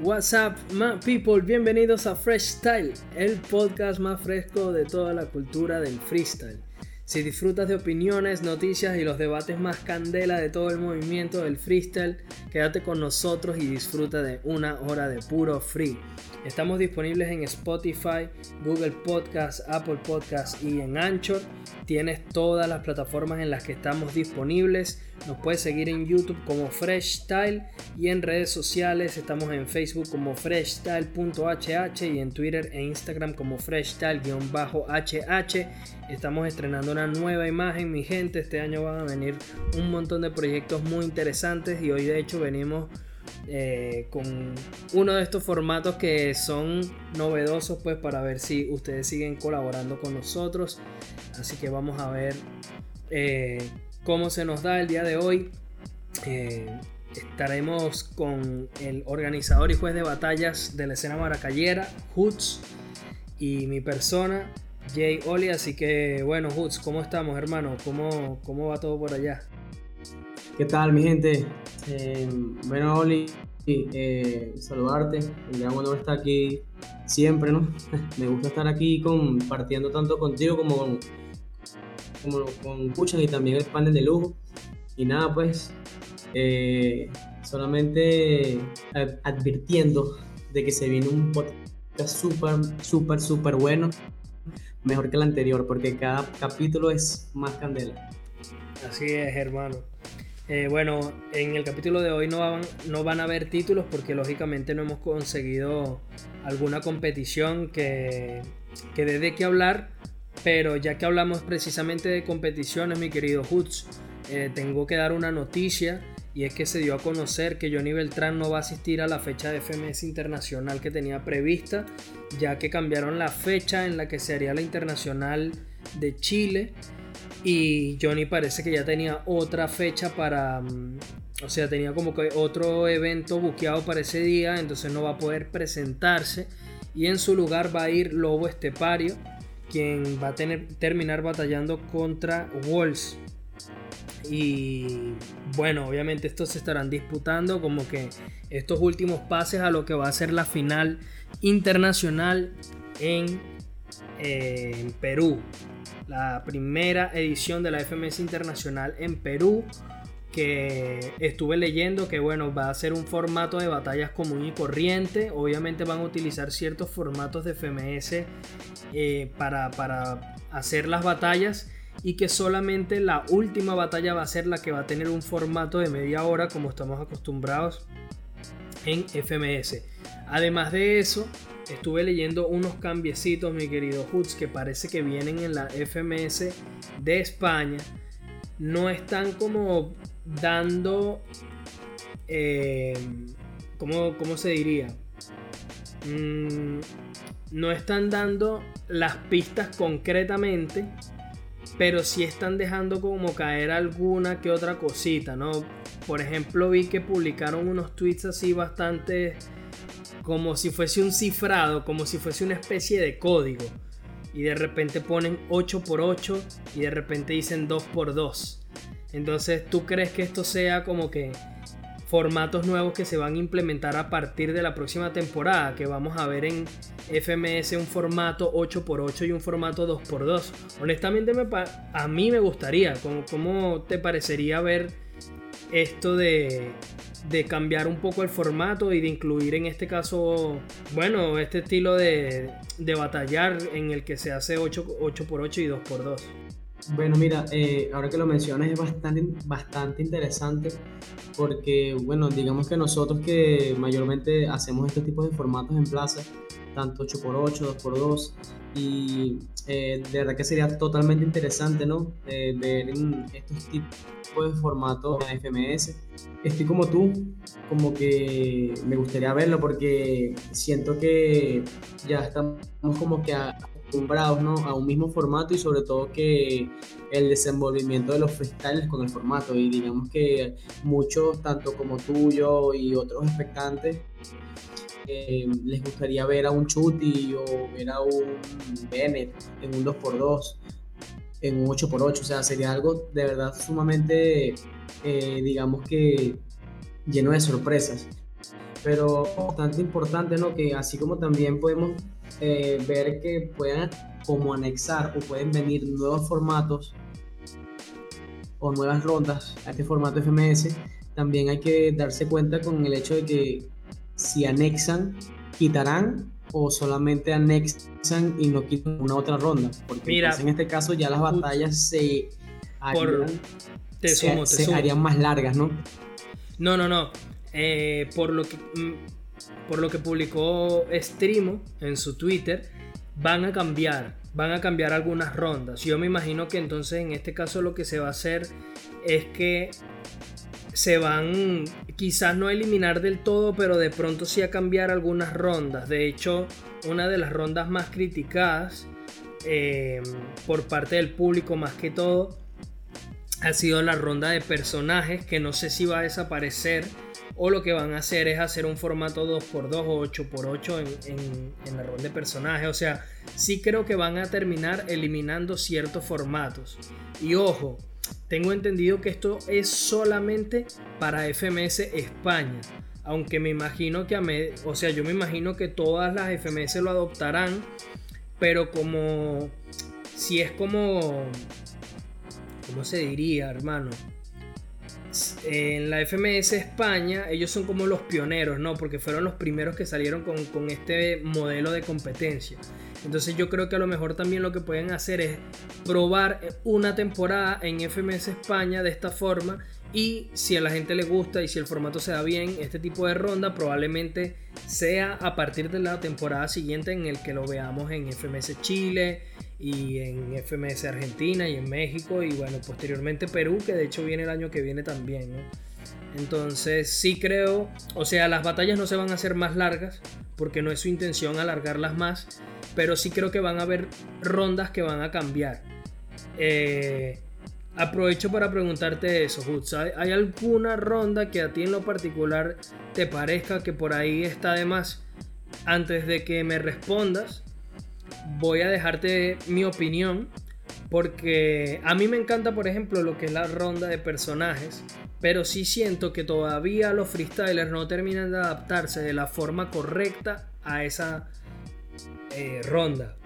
What's up, my people? Bienvenidos a Fresh Style, el podcast más fresco de toda la cultura del freestyle. Si disfrutas de opiniones, noticias y los debates más candela de todo el movimiento del freestyle, quédate con nosotros y disfruta de una hora de puro free. Estamos disponibles en Spotify, Google Podcasts, Apple Podcasts y en Anchor. Tienes todas las plataformas en las que estamos disponibles. Nos puedes seguir en YouTube como Fresh Style y en redes sociales estamos en Facebook como freshstyle.hh y en Twitter e Instagram como freshstyle-hh. Estamos estrenando una nueva imagen, mi gente. Este año van a venir un montón de proyectos muy interesantes y hoy de hecho venimos eh, con uno de estos formatos que son novedosos pues para ver si ustedes siguen colaborando con nosotros así que vamos a ver eh, cómo se nos da el día de hoy eh, estaremos con el organizador y juez de batallas de la escena maracayera Hoots y mi persona Jay Oli así que bueno Hoots ¿cómo estamos hermano? ¿Cómo, cómo va todo por allá? ¿Qué tal, mi gente? Eh, bueno, Oli, eh, saludarte. Un gran honor estar aquí siempre, ¿no? Me gusta estar aquí compartiendo tanto contigo como con, como y también el panel de lujo. Y nada, pues, eh, solamente advirtiendo de que se viene un podcast súper, súper, súper bueno. Mejor que el anterior, porque cada capítulo es más candela. Así es, hermano. Eh, bueno, en el capítulo de hoy no van, no van a haber títulos porque lógicamente no hemos conseguido alguna competición que, que dé de qué hablar. Pero ya que hablamos precisamente de competiciones, mi querido Hoots, eh, tengo que dar una noticia y es que se dio a conocer que Johnny Beltrán no va a asistir a la fecha de FMS internacional que tenía prevista, ya que cambiaron la fecha en la que se haría la internacional de Chile y Johnny parece que ya tenía otra fecha para... Mm, o sea, tenía como que otro evento buqueado para ese día, entonces no va a poder presentarse. Y en su lugar va a ir Lobo Estepario, quien va a tener, terminar batallando contra Wolves. Y bueno, obviamente estos se estarán disputando como que estos últimos pases a lo que va a ser la final internacional en, eh, en Perú la primera edición de la FMS Internacional en Perú que estuve leyendo que bueno va a ser un formato de batallas común y corriente. Obviamente van a utilizar ciertos formatos de FMS eh, para, para hacer las batallas y que solamente la última batalla va a ser la que va a tener un formato de media hora como estamos acostumbrados en FMS además de eso estuve leyendo unos cambiecitos, mi querido Hoods, que parece que vienen en la FMS de España. No están como dando. Eh, ¿cómo, se diría? Mm, no están dando las pistas concretamente, pero sí están dejando como caer alguna que otra cosita, ¿no? Por ejemplo, vi que publicaron unos tweets así bastante como si fuese un cifrado, como si fuese una especie de código. Y de repente ponen 8x8 y de repente dicen 2x2. Entonces, ¿tú crees que esto sea como que formatos nuevos que se van a implementar a partir de la próxima temporada? Que vamos a ver en FMS un formato 8x8 y un formato 2x2. Honestamente, me a mí me gustaría. ¿Cómo te parecería ver esto de de cambiar un poco el formato y de incluir en este caso, bueno, este estilo de, de batallar en el que se hace 8, 8x8 y 2x2. Bueno, mira, eh, ahora que lo mencionas es bastante, bastante interesante porque, bueno, digamos que nosotros que mayormente hacemos este tipo de formatos en plaza, tanto 8x8, 2x2, y eh, de verdad que sería totalmente interesante, ¿no? Eh, ver estos tipos de formatos en FMS. Estoy como tú, como que me gustaría verlo porque siento que ya estamos como que acostumbrados ¿no? a un mismo formato y sobre todo que el desenvolvimiento de los freestyles con el formato y digamos que muchos, tanto como tú, yo y otros expectantes, eh, les gustaría ver a un Chuti o ver a un Bennett en un 2x2, en un 8x8, o sea, sería algo de verdad sumamente, eh, digamos que lleno de sorpresas. pero bastante importante, ¿no? Que así como también podemos eh, ver que pueden como anexar o pueden venir nuevos formatos o nuevas rondas a este formato FMS, también hay que darse cuenta con el hecho de que si anexan, quitarán o solamente anexan y no quitan una otra ronda. Porque pues, en este caso ya las batallas se se, harían más largas, ¿no? No, no, no. Eh, por, lo que, mm, por lo que publicó Streamo en su Twitter, van a cambiar, van a cambiar algunas rondas. Yo me imagino que entonces en este caso lo que se va a hacer es que se van quizás no a eliminar del todo, pero de pronto sí a cambiar algunas rondas. De hecho, una de las rondas más criticadas eh, por parte del público más que todo ha sido la ronda de personajes que no sé si va a desaparecer o lo que van a hacer es hacer un formato 2x2 o 8x8 en, la ronda de personajes. O sea, sí creo que van a terminar eliminando ciertos formatos. Y ojo, tengo entendido que esto es solamente para FMS España. Aunque me imagino que a o sea, yo me imagino que todas las FMS lo adoptarán. Pero como si es como ¿cómo se diría, hermano? En la FMS España, ellos son como los pioneros, ¿no? Porque fueron los primeros que salieron con, con este modelo de competencia. Entonces yo creo que a lo mejor también lo que pueden hacer es probar una temporada en FMS España de esta forma y si a la gente le gusta y si el formato se da bien, este tipo de ronda probablemente sea a partir de la temporada siguiente en el que lo veamos en FMS Chile, y en FMS Argentina y en México y bueno, posteriormente Perú, que de hecho viene el año que viene también, Entonces sí creo, o sea, las batallas no se van a hacer más largas porque no es su intención alargarlas más, pero sí creo que van a haber rondas que van a cambiar. Eh, aprovecho para preguntarte eso, Hutz. ¿Hay alguna ronda que a ti en lo particular te parezca que por ahí está de más? Antes de que me respondas, voy a dejarte mi opinión porque a mí me encanta, por ejemplo, lo que es la ronda de personajes, pero sí siento que todavía los freestylers no terminan de adaptarse de la forma correcta a esa eh, ronda,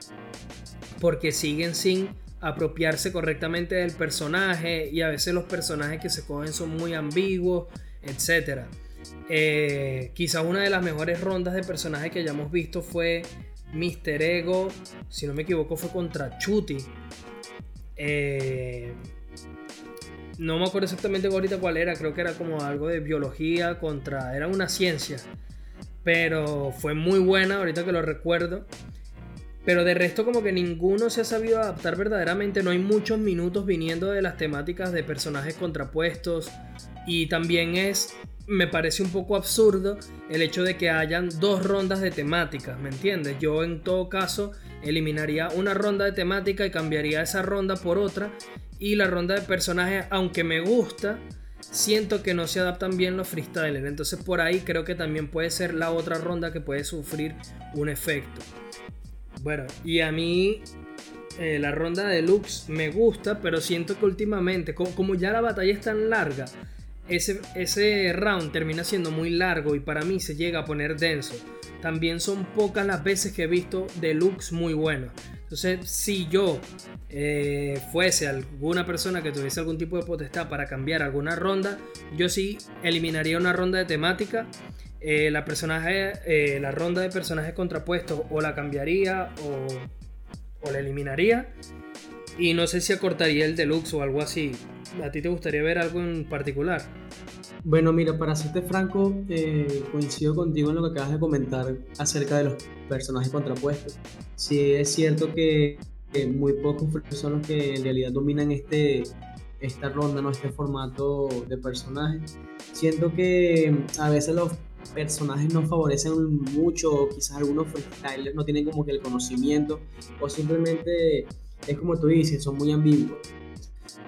porque siguen sin apropiarse correctamente del personaje y a veces los personajes que se cogen son muy ambiguos, etc. Eh, quizás una de las mejores rondas de personajes que hayamos visto fue Mr. Ego, si no me equivoco, fue contra Chuti. Eh, no me acuerdo exactamente ahorita cuál era, creo que era como algo de biología contra. Era una ciencia. Pero fue muy buena, ahorita que lo recuerdo. Pero de resto, como que ninguno se ha sabido adaptar verdaderamente. No hay muchos minutos viniendo de las temáticas de personajes contrapuestos. Y también es me parece un poco absurdo el hecho de que hayan dos rondas de temáticas, ¿me entiendes? Yo en todo caso eliminaría una ronda de temática y cambiaría esa ronda por otra y la ronda de personajes, aunque me gusta, siento que no se adaptan bien los freestylers, entonces por ahí creo que también puede ser la otra ronda que puede sufrir un efecto. Bueno, y a mí eh, la ronda de Lux me gusta, pero siento que últimamente, como ya la batalla es tan larga, ese, round termina siendo muy largo y para mí se llega a poner denso. También son pocas las veces que he visto deluxe muy buenos. Entonces, si yo eh, fuese alguna persona que tuviese algún tipo de potestad para cambiar alguna ronda, yo sí eliminaría una ronda de temática. Eh, la, eh, la ronda de personajes contrapuestos o la cambiaría o, o la eliminaría. Y no sé si acortaría el deluxe o algo así. ¿A ti te gustaría ver algo en particular? Bueno, mira, para serte franco, eh, coincido contigo en lo que acabas de comentar acerca de los personajes contrapuestos. Sí, es cierto que, muy pocos son los que en realidad dominan este, esta ronda, ¿no? este formato de personajes. Siento que a veces los personajes no favorecen mucho, quizás algunos freestylers no tienen como que el conocimiento, o simplemente es como tú dices, son muy ambiguos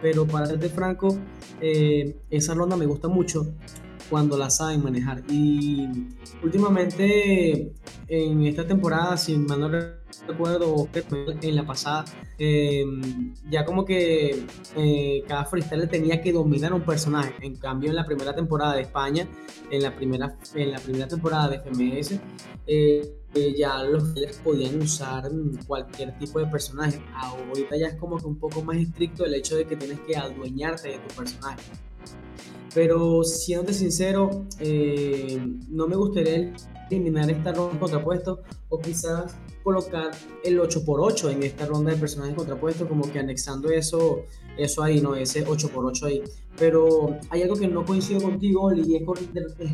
pero para serte franco, eh, esa ronda me gusta mucho cuando la saben manejar. Y últimamente en esta temporada, si mal no recuerdo, en la pasada, em, ya como que eh, cada freestyle tenía que dominar un personaje. En cambio, en la primera temporada de España, en la primera, en la primera temporada de FMS, eh, eh, ya los podían usar cualquier tipo de personaje. Ahorita ya es como que un poco más estricto el hecho de que tienes que adueñarte de tu personaje. Pero siendo sincero, eh, no me gustaría eliminar esta ronda de contrapuestos o quizás colocar el 8x8 en esta ronda de personajes contrapuestos, como que anexando eso, eso ahí, ¿no? Ese 8x8 ahí. Pero hay algo que no coincido contigo y es con,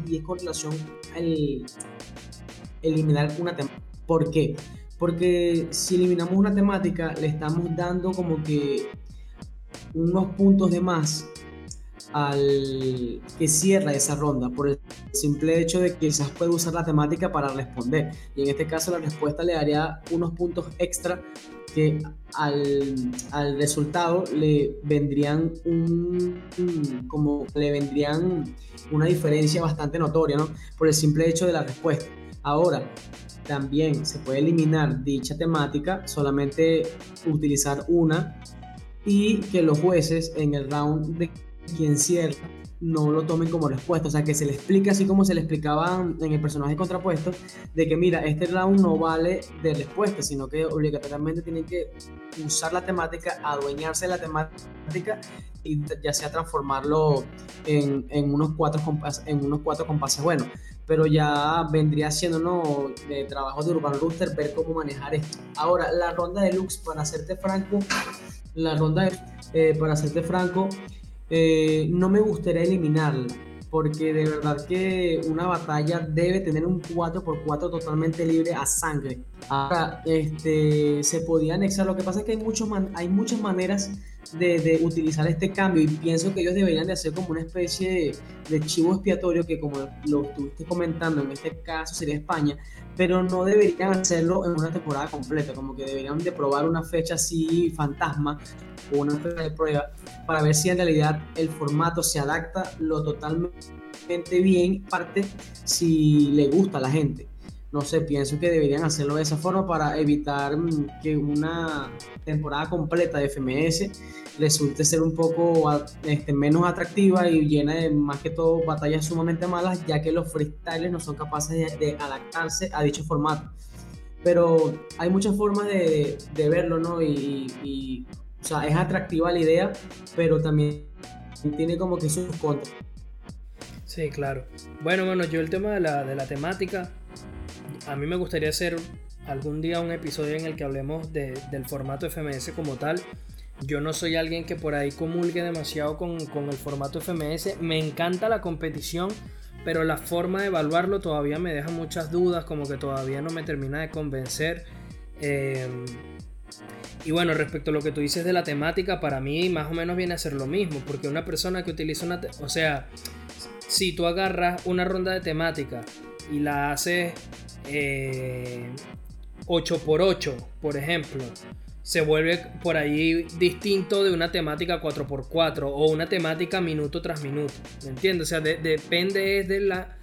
y es con relación al eliminar una temática. ¿Por qué? Porque si eliminamos una temática, le estamos dando como que unos puntos de más al que cierra esa ronda por el simple hecho de que quizás puede usar la temática para responder y en este caso la respuesta le daría unos puntos extra que al, al resultado le vendrían como le vendrían una diferencia bastante notoria ¿no? por el simple hecho de la respuesta ahora también se puede eliminar dicha temática solamente utilizar una y que los jueces en el round de quien cierra no lo tomen como respuesta, o sea, que se le explique así como se le explicaba en el personaje contrapuesto, de que mira, este round no vale de respuesta, sino que obligatoriamente tienen que usar la temática, adueñarse de la temática y ya sea transformarlo en, unos cuatro compases, en unos cuatro compases bueno pero ya vendría siendo ¿no? de trabajo de Urban Rooster ver cómo manejar esto. Ahora, la ronda de Lux, para hacerte franco, la ronda eh, para hacerte franco, eh, no me gustaría eliminarla, porque de verdad que una batalla debe tener un 4x4 totalmente libre a sangre. Ahora, este, se podía anexar, lo que pasa es que hay, muchos hay muchas maneras de, utilizar este cambio y pienso que ellos deberían de hacer como una especie de, chivo expiatorio que como lo estuviste comentando, en este caso sería España, pero no deberían hacerlo en una temporada completa, como que deberían de probar una fecha así fantasma o una fecha de prueba para ver si en realidad el formato se adapta lo totalmente bien, parte si le gusta a la gente no sé, pienso que deberían hacerlo de esa forma para evitar mm, que una temporada completa de FMS resulte ser un poco este, menos atractiva y llena de más que todo batallas sumamente malas, ya que los freestyles no son capaces de, adaptarse a dicho formato. Pero hay muchas formas de, verlo, ¿no? Y, o sea, es atractiva la idea, pero también tiene como que sus contras. Sí, claro. Bueno, bueno, yo el tema de la, de la temática a mí me gustaría hacer algún día un episodio en el que hablemos del formato FMS como tal. Yo no soy alguien que por ahí comulgue demasiado con, el formato FMS. Me encanta la competición, pero la forma de evaluarlo todavía me deja muchas dudas, como que todavía no me termina de convencer. Em, y bueno, respecto a lo que tú dices de la temática, para mí más o menos viene a ser lo mismo, porque una persona que utiliza una... O sea, si tú agarras una ronda de temática y la haces 8x8, eh, por ejemplo, se vuelve por ahí distinto de una temática 4x4 o una temática minuto tras minuto. ¿Me entiendes? O sea, depende de la,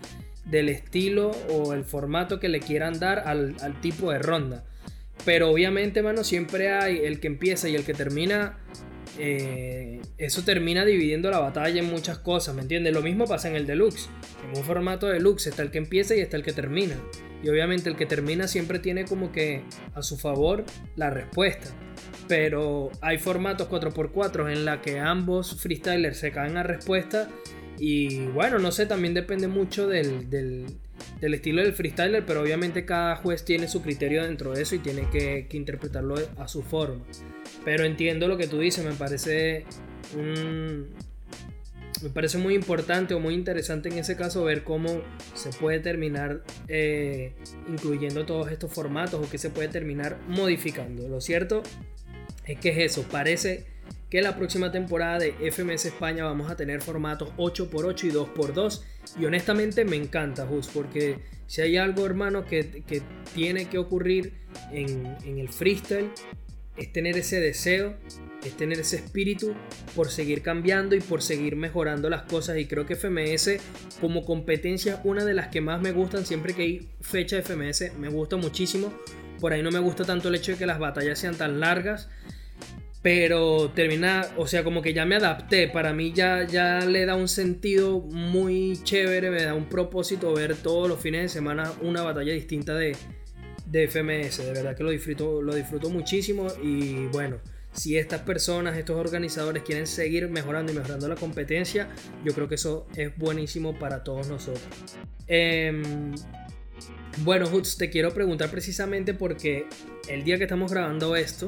del estilo o el formato que le quieran dar al, al tipo de ronda. Pero obviamente, mano, siempre hay el que empieza y el que termina eh, eso termina dividiendo la batalla en muchas cosas, ¿me entiendes? Lo mismo pasa en el deluxe. En un formato deluxe está el que empieza y está el que termina. Y obviamente el que termina siempre tiene como que a su favor la respuesta. Pero hay formatos 4x4 en la que ambos freestylers se caen a respuesta. Y bueno, no sé, también depende mucho del, del estilo del freestyler, pero obviamente cada juez tiene su criterio dentro de eso y tiene que, interpretarlo a su forma. Pero entiendo lo que tú dices, me parece me parece muy importante o muy interesante en ese caso ver cómo se puede terminar eh, incluyendo todos estos formatos o que se puede terminar modificando. Lo cierto es que es eso, parece que la próxima temporada de FMS España vamos a tener formatos 8x8 y 2x2. Y honestamente me encanta, Just, porque si hay algo, hermano, que, tiene que ocurrir en, el freestyle, es tener ese deseo es tener ese espíritu por seguir cambiando y por seguir mejorando las cosas. Y creo que FMS como competencia una de las que más me gustan siempre que hay fecha de FMS. Me gusta muchísimo. Por ahí no me gusta tanto el hecho de que las batallas sean tan largas. Pero termina, o sea, como que ya me adapté. Para mí ya, ya le da un sentido muy chévere, me da un propósito ver todos los fines de semana una batalla distinta de, de FMS. De verdad que lo disfruto, lo disfruto muchísimo. Y bueno, si estas personas, estos organizadores quieren seguir mejorando y mejorando la competencia, yo creo que eso es buenísimo para todos nosotros. Em, bueno, Hutz, te quiero preguntar precisamente porque el día que estamos grabando esto,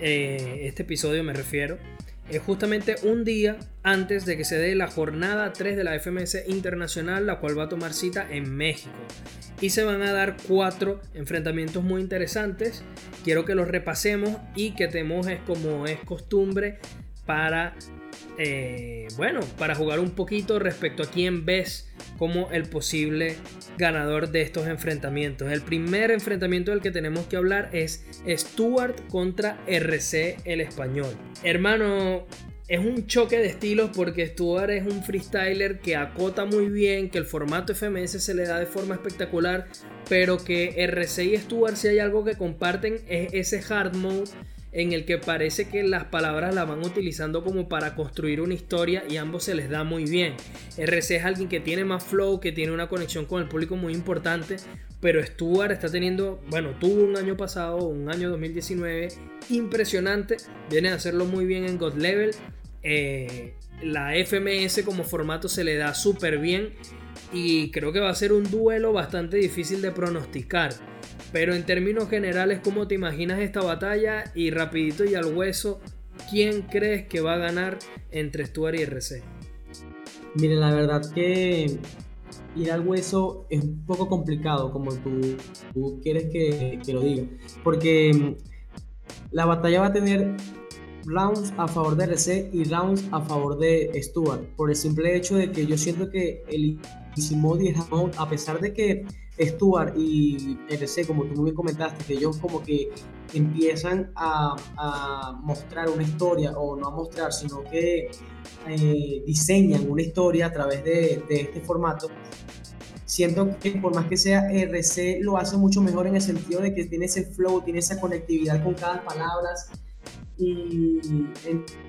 eh, este episodio me refiero, es justamente un día antes de que se dé la jornada 3 de la FMS Internacional, la cual va a tomar cita en México. Y se van a dar cuatro enfrentamientos muy interesantes. Quiero que los repasemos y que te mojes como es costumbre para eh, bueno, para jugar un poquito respecto a quién ves como el posible ganador de estos enfrentamientos. El primer enfrentamiento del que tenemos que hablar es Stuart contra RC el español. Hermano, es un choque de estilos porque Stuart es un freestyler que acota muy bien, que el formato FMS se le da de forma espectacular, pero que RC y Stuart si hay algo que comparten es ese hard mode en el que parece que las palabras las van utilizando como para construir una historia y ambos se les da muy bien. RC es alguien que tiene más flow, que tiene una conexión con el público muy importante, pero Stuart está teniendo, bueno, tuvo un año pasado, un año 2019 impresionante, viene a hacerlo muy bien en God Level. Eh, la FMS como formato se le da súper bien y creo que va a ser un duelo bastante difícil de pronosticar. Pero en términos generales, ¿cómo te imaginas esta batalla? Y rapidito y al hueso, ¿quién crees que va a ganar entre Stuart y RC? Mire, la verdad que ir al hueso es un poco complicado, como tú, quieres que, lo diga. Porque mm, la batalla va a tener rounds a favor de RC y rounds a favor de Stuart. Por el simple hecho de que yo siento que el el Mode, a pesar de que Stuart y RC, como tú muy bien comentaste, que ellos como que empiezan a, mostrar una historia, o no a mostrar, sino que eh, diseñan una historia a través de, este formato. Siento que por más que sea RC lo hace mucho mejor en el sentido de que tiene ese flow, tiene esa conectividad con cada palabra y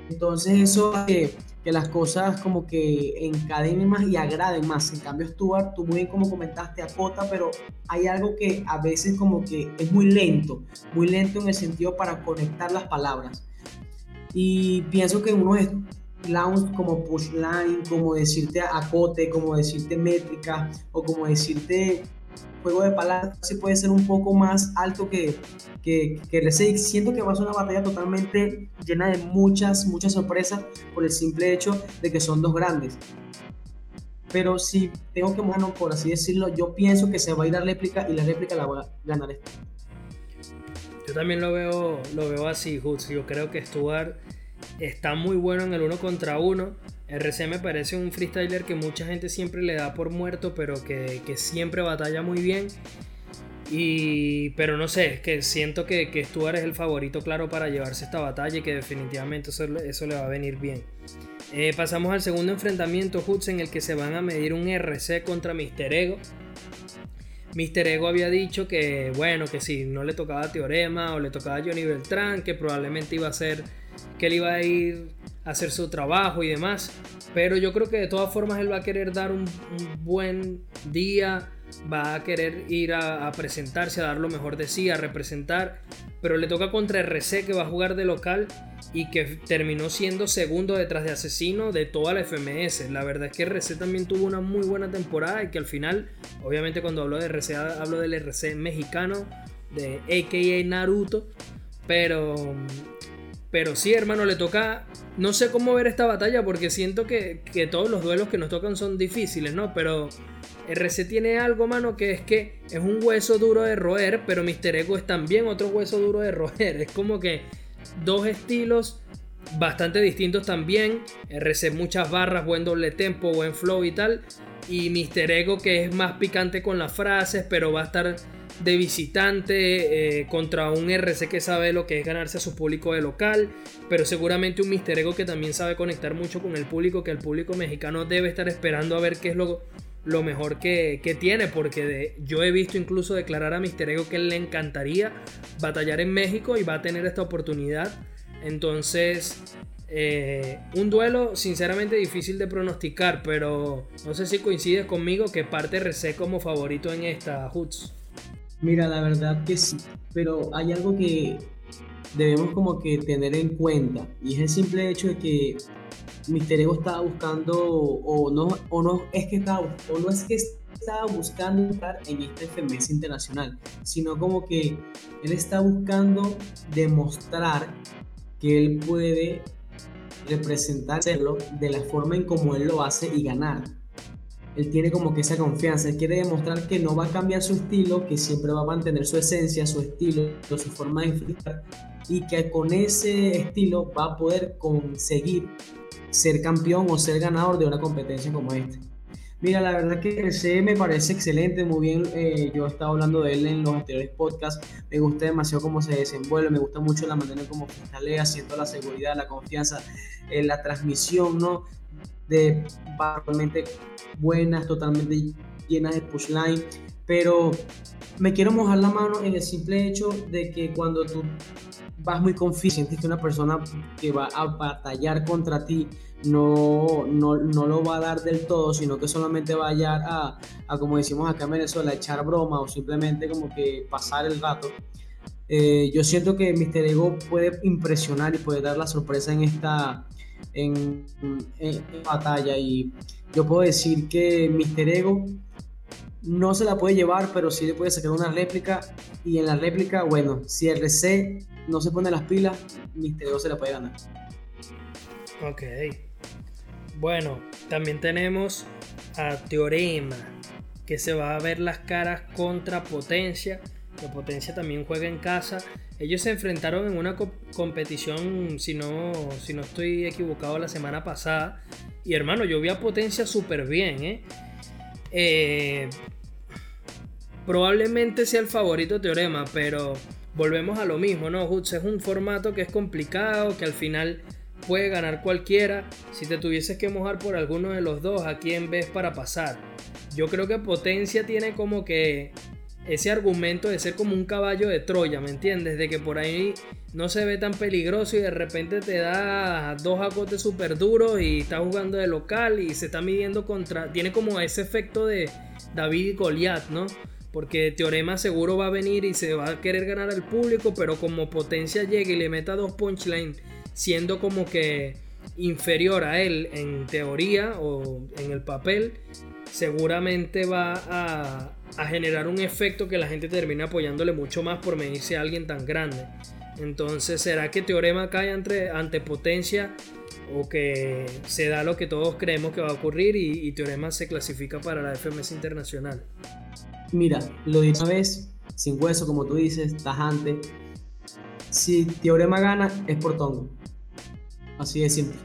entonces eso que que las cosas como que encadenen más y agraden más. En cambio, Stuart, tú muy bien como comentaste, acota, pero hay algo que a veces como que es muy lento, muy lento en el sentido para conectar las palabras. Y pienso que unos clowns como pushline, como decirte acote, como decirte métrica o como decirte juego de palabras sí puede ser un poco más alto que, que, que el Siento que va a ser una batalla totalmente llena de muchas, muchas sorpresas por el simple hecho de que son dos grandes. Pero si tengo que mojarnos, por así decirlo, yo pienso que se va a ir la réplica y la réplica la va a ganar este. Yo también lo veo, lo veo así, Hoots. Yo creo que Stuart está muy bueno en el uno contra uno RC me parece un freestyler que mucha gente siempre le da por muerto, pero que, siempre batalla muy bien. Y, pero no sé, es que siento que, que Stuart es el favorito claro para llevarse esta batalla y que definitivamente eso, eso le va a venir bien. Eh, pasamos al segundo enfrentamiento, Hoots, en el que se van a medir un RC contra Mr. Ego. Mr. Ego había dicho que, bueno, que si no le tocaba Teorema o le tocaba Johnny Beltrán, que probablemente iba a ser, que él iba a ir hacer su trabajo y demás. Pero yo creo que de todas formas él va a querer dar un, buen día, va a querer ir a, presentarse, a dar lo mejor de sí, a representar. Pero le toca contra RC que va a jugar de local y que terminó siendo segundo detrás de Asesino de toda la FMS. La verdad es que RC también tuvo una muy buena temporada y que al final, obviamente cuando hablo de RC hablo del RC mexicano, de AKA Naruto. Pero pero sí, hermano, le toca. No sé cómo ver esta batalla porque siento que, todos los duelos que nos tocan son difíciles, ¿no? Pero RC tiene algo, mano, que es que es un hueso duro de roer, pero Mr. Ego es también otro hueso duro de roer. Es como que dos estilos bastante distintos también. RC muchas barras, buen doble tempo, buen flow y tal. Y Mr. Ego que es más picante con las frases, pero va a estar de visitante eh, contra un RC que sabe lo que es ganarse a su público de local, pero seguramente un Mister Ego que también sabe conectar mucho con el público, que el público mexicano debe estar esperando a ver qué es lo, lo mejor que, tiene, porque yo he visto incluso declarar a Mister Ego que le encantaría batallar en México y va a tener esta oportunidad. Entonces, eh, un duelo sinceramente difícil de pronosticar, pero no sé si coincides conmigo que parte RC como favorito en esta Hoots. Mira, la verdad que sí, pero hay algo que debemos como que tener en cuenta y es el simple hecho de que Mister Ego estaba buscando o no o no es que estaba o no es que estaba buscando estar en este FMS internacional, sino como que él está buscando demostrar que él puede representarlo de la forma en como él lo hace y ganar él tiene como que esa confianza, él quiere demostrar que no va a cambiar su estilo, que siempre va a mantener su esencia, su estilo, su forma de enfrentar y que con ese estilo va a poder conseguir ser campeón o ser ganador de una competencia como esta. Mira, la verdad que el me parece excelente, muy bien. Eh, yo he estado hablando de él en los anteriores podcasts. Me gusta demasiado cómo se desenvuelve, me gusta mucho la manera en cómo fiscalea, siento la seguridad, la confianza, en la transmisión, ¿no? De realmente buenas, totalmente llenas de push line, pero me quiero mojar la mano en el simple hecho de que cuando tú vas muy confiado, sientes que una persona que va a batallar contra ti no, no, no, lo va a dar del todo, sino que solamente va a hallar a, a, como decimos acá en Venezuela, echar broma o simplemente como que pasar el rato. Eh, yo siento que Mr. Ego puede impresionar y puede dar la sorpresa en esta en, batalla y yo puedo decir que Mr. Ego no se la puede llevar, pero sí le puede sacar una réplica. Y en la réplica, bueno, si RC no se pone las pilas, Mr. Ego se la puede ganar. Ok. Bueno, también tenemos a Teorema, que se va a ver las caras contra Potencia. Que Potencia también juega en casa. Ellos se enfrentaron en una competición, si no, si no estoy equivocado, la semana pasada. Y hermano, yo vi a Potencia súper bien, ¿eh? ¿eh? Probablemente sea el favorito Teorema, pero volvemos a lo mismo, ¿no? Hoots es un formato que es complicado, que al final puede ganar cualquiera. Si te tuvieses que mojar por alguno de los dos, ¿a quién ves para pasar? Yo creo que Potencia tiene como que ese argumento de ser como un caballo de Troya, ¿me entiendes? De que por ahí no se ve tan peligroso y de repente te da dos acotes súper duros y está jugando de local y se está midiendo contra... Tiene como ese efecto de David y Goliat, ¿no? Porque Teorema seguro va a venir y se va a querer ganar al público, pero como potencia llegue y le meta dos punchlines, siendo como que inferior a él en teoría o en el papel, seguramente va a, generar un efecto que la gente termine apoyándole mucho más por medirse a alguien tan grande. Entonces, ¿será que Teorema cae ante, ante potencia o que se da lo que todos creemos que va a ocurrir y, Teorema se clasifica para la FMS Internacional? Mira, lo de una vez, sin hueso, como tú dices, tajante. Si Teorema gana, es por tongo. Así de simple.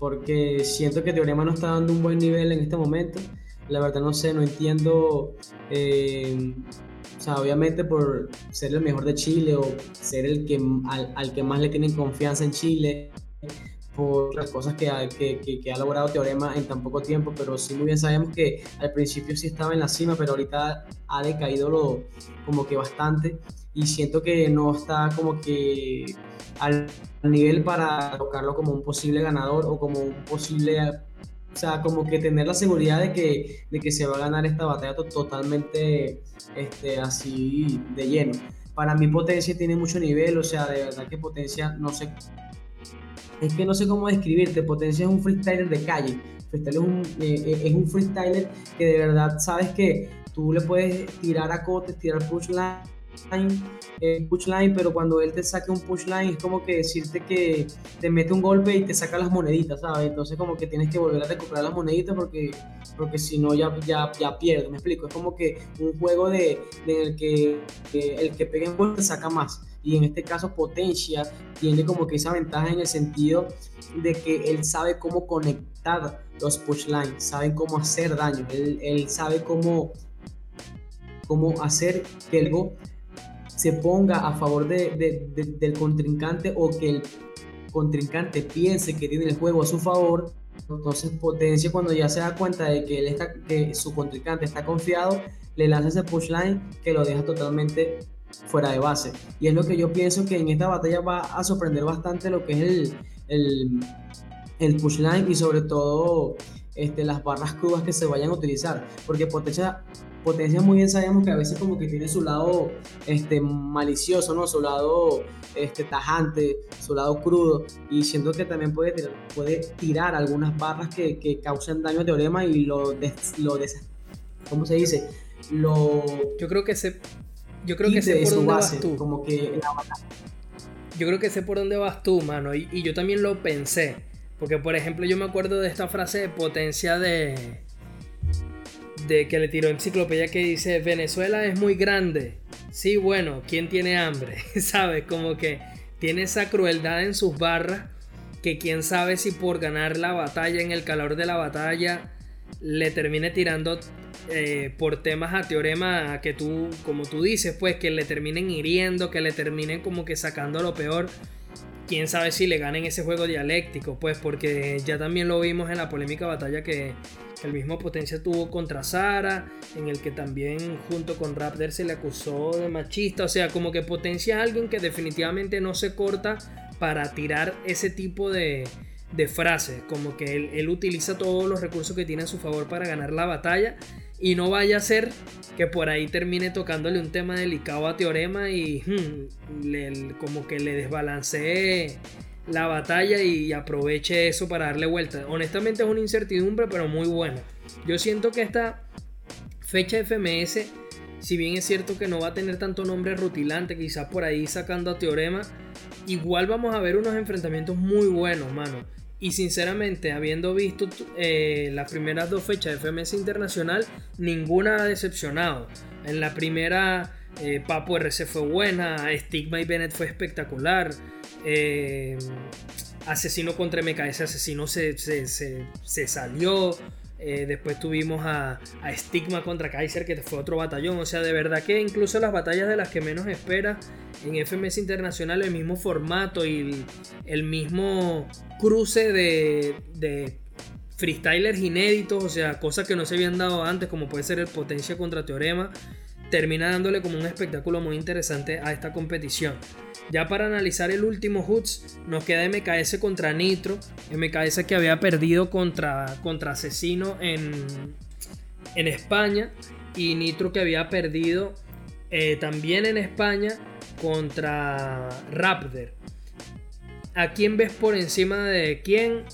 Porque siento que Teorema no está dando un buen nivel en este momento la verdad no sé, no entiendo, eh, o sea, obviamente por ser el mejor de Chile o ser el que al, que más le tienen confianza en Chile, por las cosas que ha, que, que, ha logrado Teorema en tan poco tiempo, pero sí muy bien sabemos que al principio sí estaba en la cima, pero ahorita ha decaído lo, como que bastante. Y siento que no está como que al nivel para tocarlo como un posible ganador o como un posible o sea, como que tener la seguridad de que, de que se va a ganar esta batalla totalmente este, así de lleno. Para mí Potencia tiene mucho nivel, o sea, de verdad que Potencia, no sé, es que no sé cómo describirte, Potencia es un freestyler de calle, freestyler es un, eh, eh, es un freestyler que de verdad sabes que tú le puedes tirar a cotes, tirar punchline eh, push line, pero cuando él te saca un push line es como que decirte que te mete un golpe y te saca las moneditas, ¿sabes? Entonces como que tienes que volver a recuperar las moneditas porque, porque si no ya, ya, ya pierdes, me explico. Es como que un juego de, en el que, el que pega en golpe saca más. Y en este caso Potencia tiene como que esa ventaja en el sentido de que él sabe cómo conectar los push lines, sabe cómo hacer daño, él, él sabe cómo cómo hacer que algo se ponga a favor de, del contrincante o que el contrincante piense que tiene el juego a su favor. Entonces Potencia cuando ya se da cuenta de que, él está, que su contrincante está confiado, le lanza ese push line que lo deja totalmente fuera de base. Y es lo que yo pienso que en esta batalla va a sorprender bastante lo que es el, el, el push line y sobre todo este, las barras crudas que se vayan a utilizar. Porque Potencia, Potencia muy bien sabemos que a veces como que tiene su lado este, malicioso, ¿no? Su lado este, tajante, su lado crudo. Y siento que también puede tirar, puede tirar algunas barras que, que causen daño a Teorema y lo, lo des, ¿cómo se dice? Lo... Yo creo que se... Yo creo que sé por dónde vas tú. Como que yo creo que sé por dónde vas tú, mano. Y, y yo también lo pensé. Porque, por ejemplo, yo me acuerdo de esta frase de potencia de. De que le tiró enciclopedia que dice: Venezuela es muy grande. Sí, bueno, ¿quién tiene hambre? ¿Sabes? Como que tiene esa crueldad en sus barras. Que quién sabe si por ganar la batalla, en el calor de la batalla, le termine tirando eh, por temas a teorema que tú, como tú dices, pues que le terminen hiriendo, que le terminen como que sacando lo peor quién sabe si le ganen ese juego dialéctico, pues porque ya también lo vimos en la polémica batalla que, el mismo Potencia tuvo contra Sara, en el que también junto con Raptor se le acusó de machista, o sea, como que Potencia es alguien que definitivamente no se corta para tirar ese tipo de, de frases, como que él, él utiliza todos los recursos que tiene a su favor para ganar la batalla y no vaya a ser que por ahí termine tocándole un tema delicado a Teorema y hmm, como que le desbalancee la batalla y aproveche eso para darle vuelta. Honestamente es una incertidumbre, pero muy buena. Yo siento que esta fecha FMS, si bien es cierto que no va a tener tanto nombre rutilante, quizás por ahí sacando a Teorema, igual vamos a ver unos enfrentamientos muy buenos, mano. Y sinceramente, habiendo visto eh, las primeras dos fechas de FMS Internacional, ninguna ha decepcionado. En la primera, eh, Papo RC fue buena, Stigma y Bennett fue espectacular. Eh, Asesino contra MKS Asesino se, se salió. Eh, después tuvimos a, Stigma contra Kaiser, que fue otro batallón. O sea, de verdad que incluso las batallas de las que menos espera en FMS Internacional, el mismo formato y el, mismo cruce de, de freestylers inéditos, o sea, cosas que no se habían dado antes, como puede ser el Potencia contra Teorema, termina dándole como un espectáculo muy interesante a esta competición. Ya para analizar el último Hoods, nos queda MKS contra Nitro. MKS que había perdido contra, contra Asesino en, en España. Y Nitro que había perdido eh, también en España contra Raptor. ¿A quién ves por encima de quién?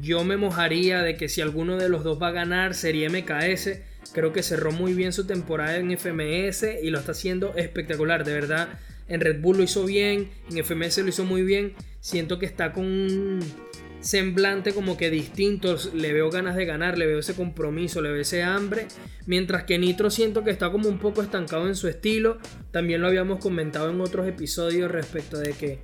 Yo me mojaría de que si alguno de los dos va a ganar sería MKS. Creo que cerró muy bien su temporada en FMS y lo está haciendo espectacular. De verdad, en Red Bull lo hizo bien, en FMS lo hizo muy bien. Siento que está con un semblante como que distinto. Le veo ganas de ganar, le veo ese compromiso, le veo ese hambre. Mientras que Nitro siento que está como un poco estancado en su estilo. También lo habíamos comentado en otros episodios respecto de que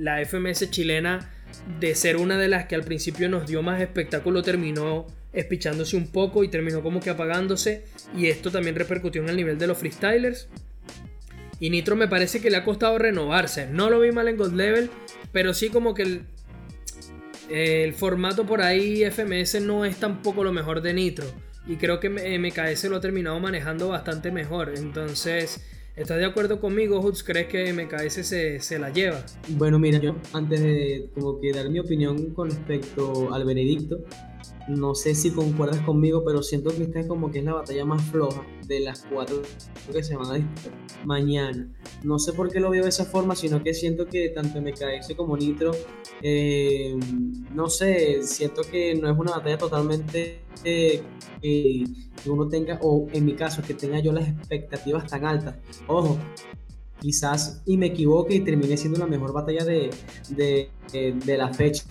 la FMS chilena, de ser una de las que al principio nos dio más espectáculo, terminó espichándose un poco y terminó como que apagándose. Y esto también repercutió en el nivel de los freestylers. Y Nitro me parece que le ha costado renovarse. No lo vi mal en God Level, pero sí como que el, formato por ahí FMS no es tampoco lo mejor de Nitro. Y creo que MKS lo ha terminado manejando bastante mejor. Entonces, ¿estás de acuerdo conmigo, Hoods? ¿Crees que MKS se, la lleva? Bueno, mira, yo antes de como que dar mi opinión con respecto al veredicto, no sé si concuerdas conmigo, pero siento que esta es como que es la batalla más floja de las cuatro que se van a disputar mañana. No sé por qué lo veo de esa forma, sino que siento que tanto MKS como Nitro, eh, no sé, siento que no es una batalla totalmente eh, que uno tenga, o en mi caso, que tenga yo las expectativas tan altas. Ojo, quizás y me equivoque y termine siendo la mejor batalla de, de, de la fecha.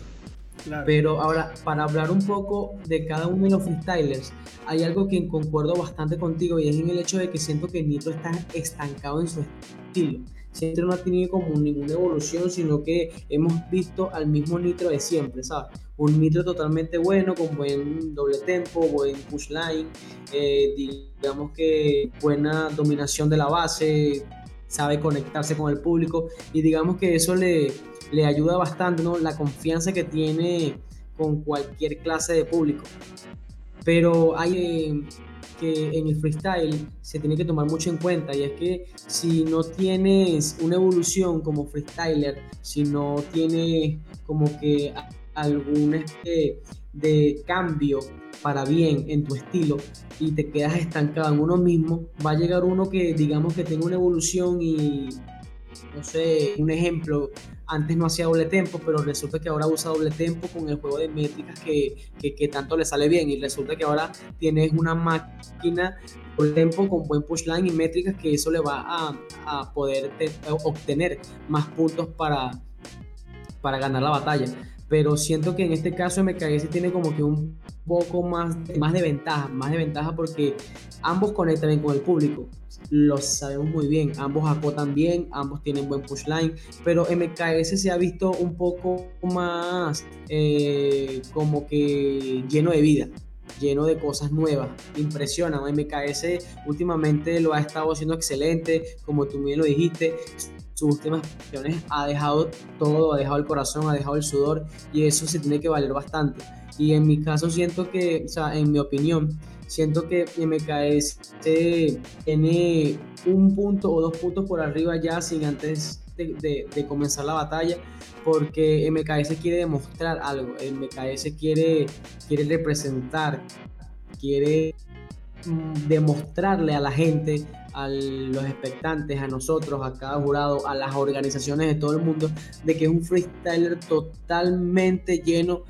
Pero ahora, para hablar un poco de cada uno de los freestylers, hay algo que concuerdo bastante contigo y es en el hecho de que siento que Nitro está estancado en su estilo. Nitro no ha tenido como ninguna evolución, sino que hemos visto al mismo Nitro de siempre, ¿sabes? Un Nitro totalmente bueno, con buen doble tempo, buen push line, eh, digamos que buena dominación de la base, sabe conectarse con el público y digamos que eso le, le ayuda bastante, ¿no? La confianza que tiene con cualquier clase de público. Pero hay eh, que en el freestyle se tiene que tomar mucho en cuenta y es que si no tienes una evolución como freestyler, si no tienes como que algún este de cambio para bien en tu estilo y te quedas estancado en uno mismo, va a llegar uno que digamos que tenga una evolución y no sé, un ejemplo, antes no hacía doble tempo, pero resulta que ahora usa doble tempo con el juego de métricas que, que, tanto le sale bien. Y resulta que ahora tienes una máquina por tempo con buen push line y métricas que eso le va a, a poder obtener más puntos para, para ganar la batalla. Pero siento que en este caso MKS tiene como que un poco más, más de ventaja, más de ventaja porque ambos conectan con el público lo sabemos muy bien. Ambos acotan bien, ambos tienen buen push line, pero MKS se ha visto un poco más eh, como que lleno de vida, lleno de cosas nuevas. Impresiona, MKS últimamente lo ha estado haciendo excelente, como tú bien lo dijiste. Sus últimas acciones ha dejado todo, ha dejado el corazón, ha dejado el sudor y eso se tiene que valer bastante. Y en mi caso siento que, o sea, en mi opinión, siento que MKS tiene un punto o dos puntos por arriba ya sin antes de, comenzar la batalla porque MKS quiere demostrar algo, MKS quiere, quiere representar, quiere mm, demostrarle a la gente, a los expectantes, a nosotros, a cada jurado, a las organizaciones de todo el mundo, de que es un freestyler totalmente lleno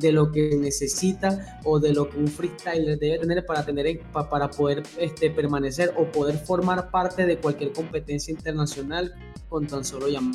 de lo que necesita o de lo que un freestyler debe tener para, tener, para poder este, permanecer o poder formar parte de cualquier competencia internacional con tan solo llamar.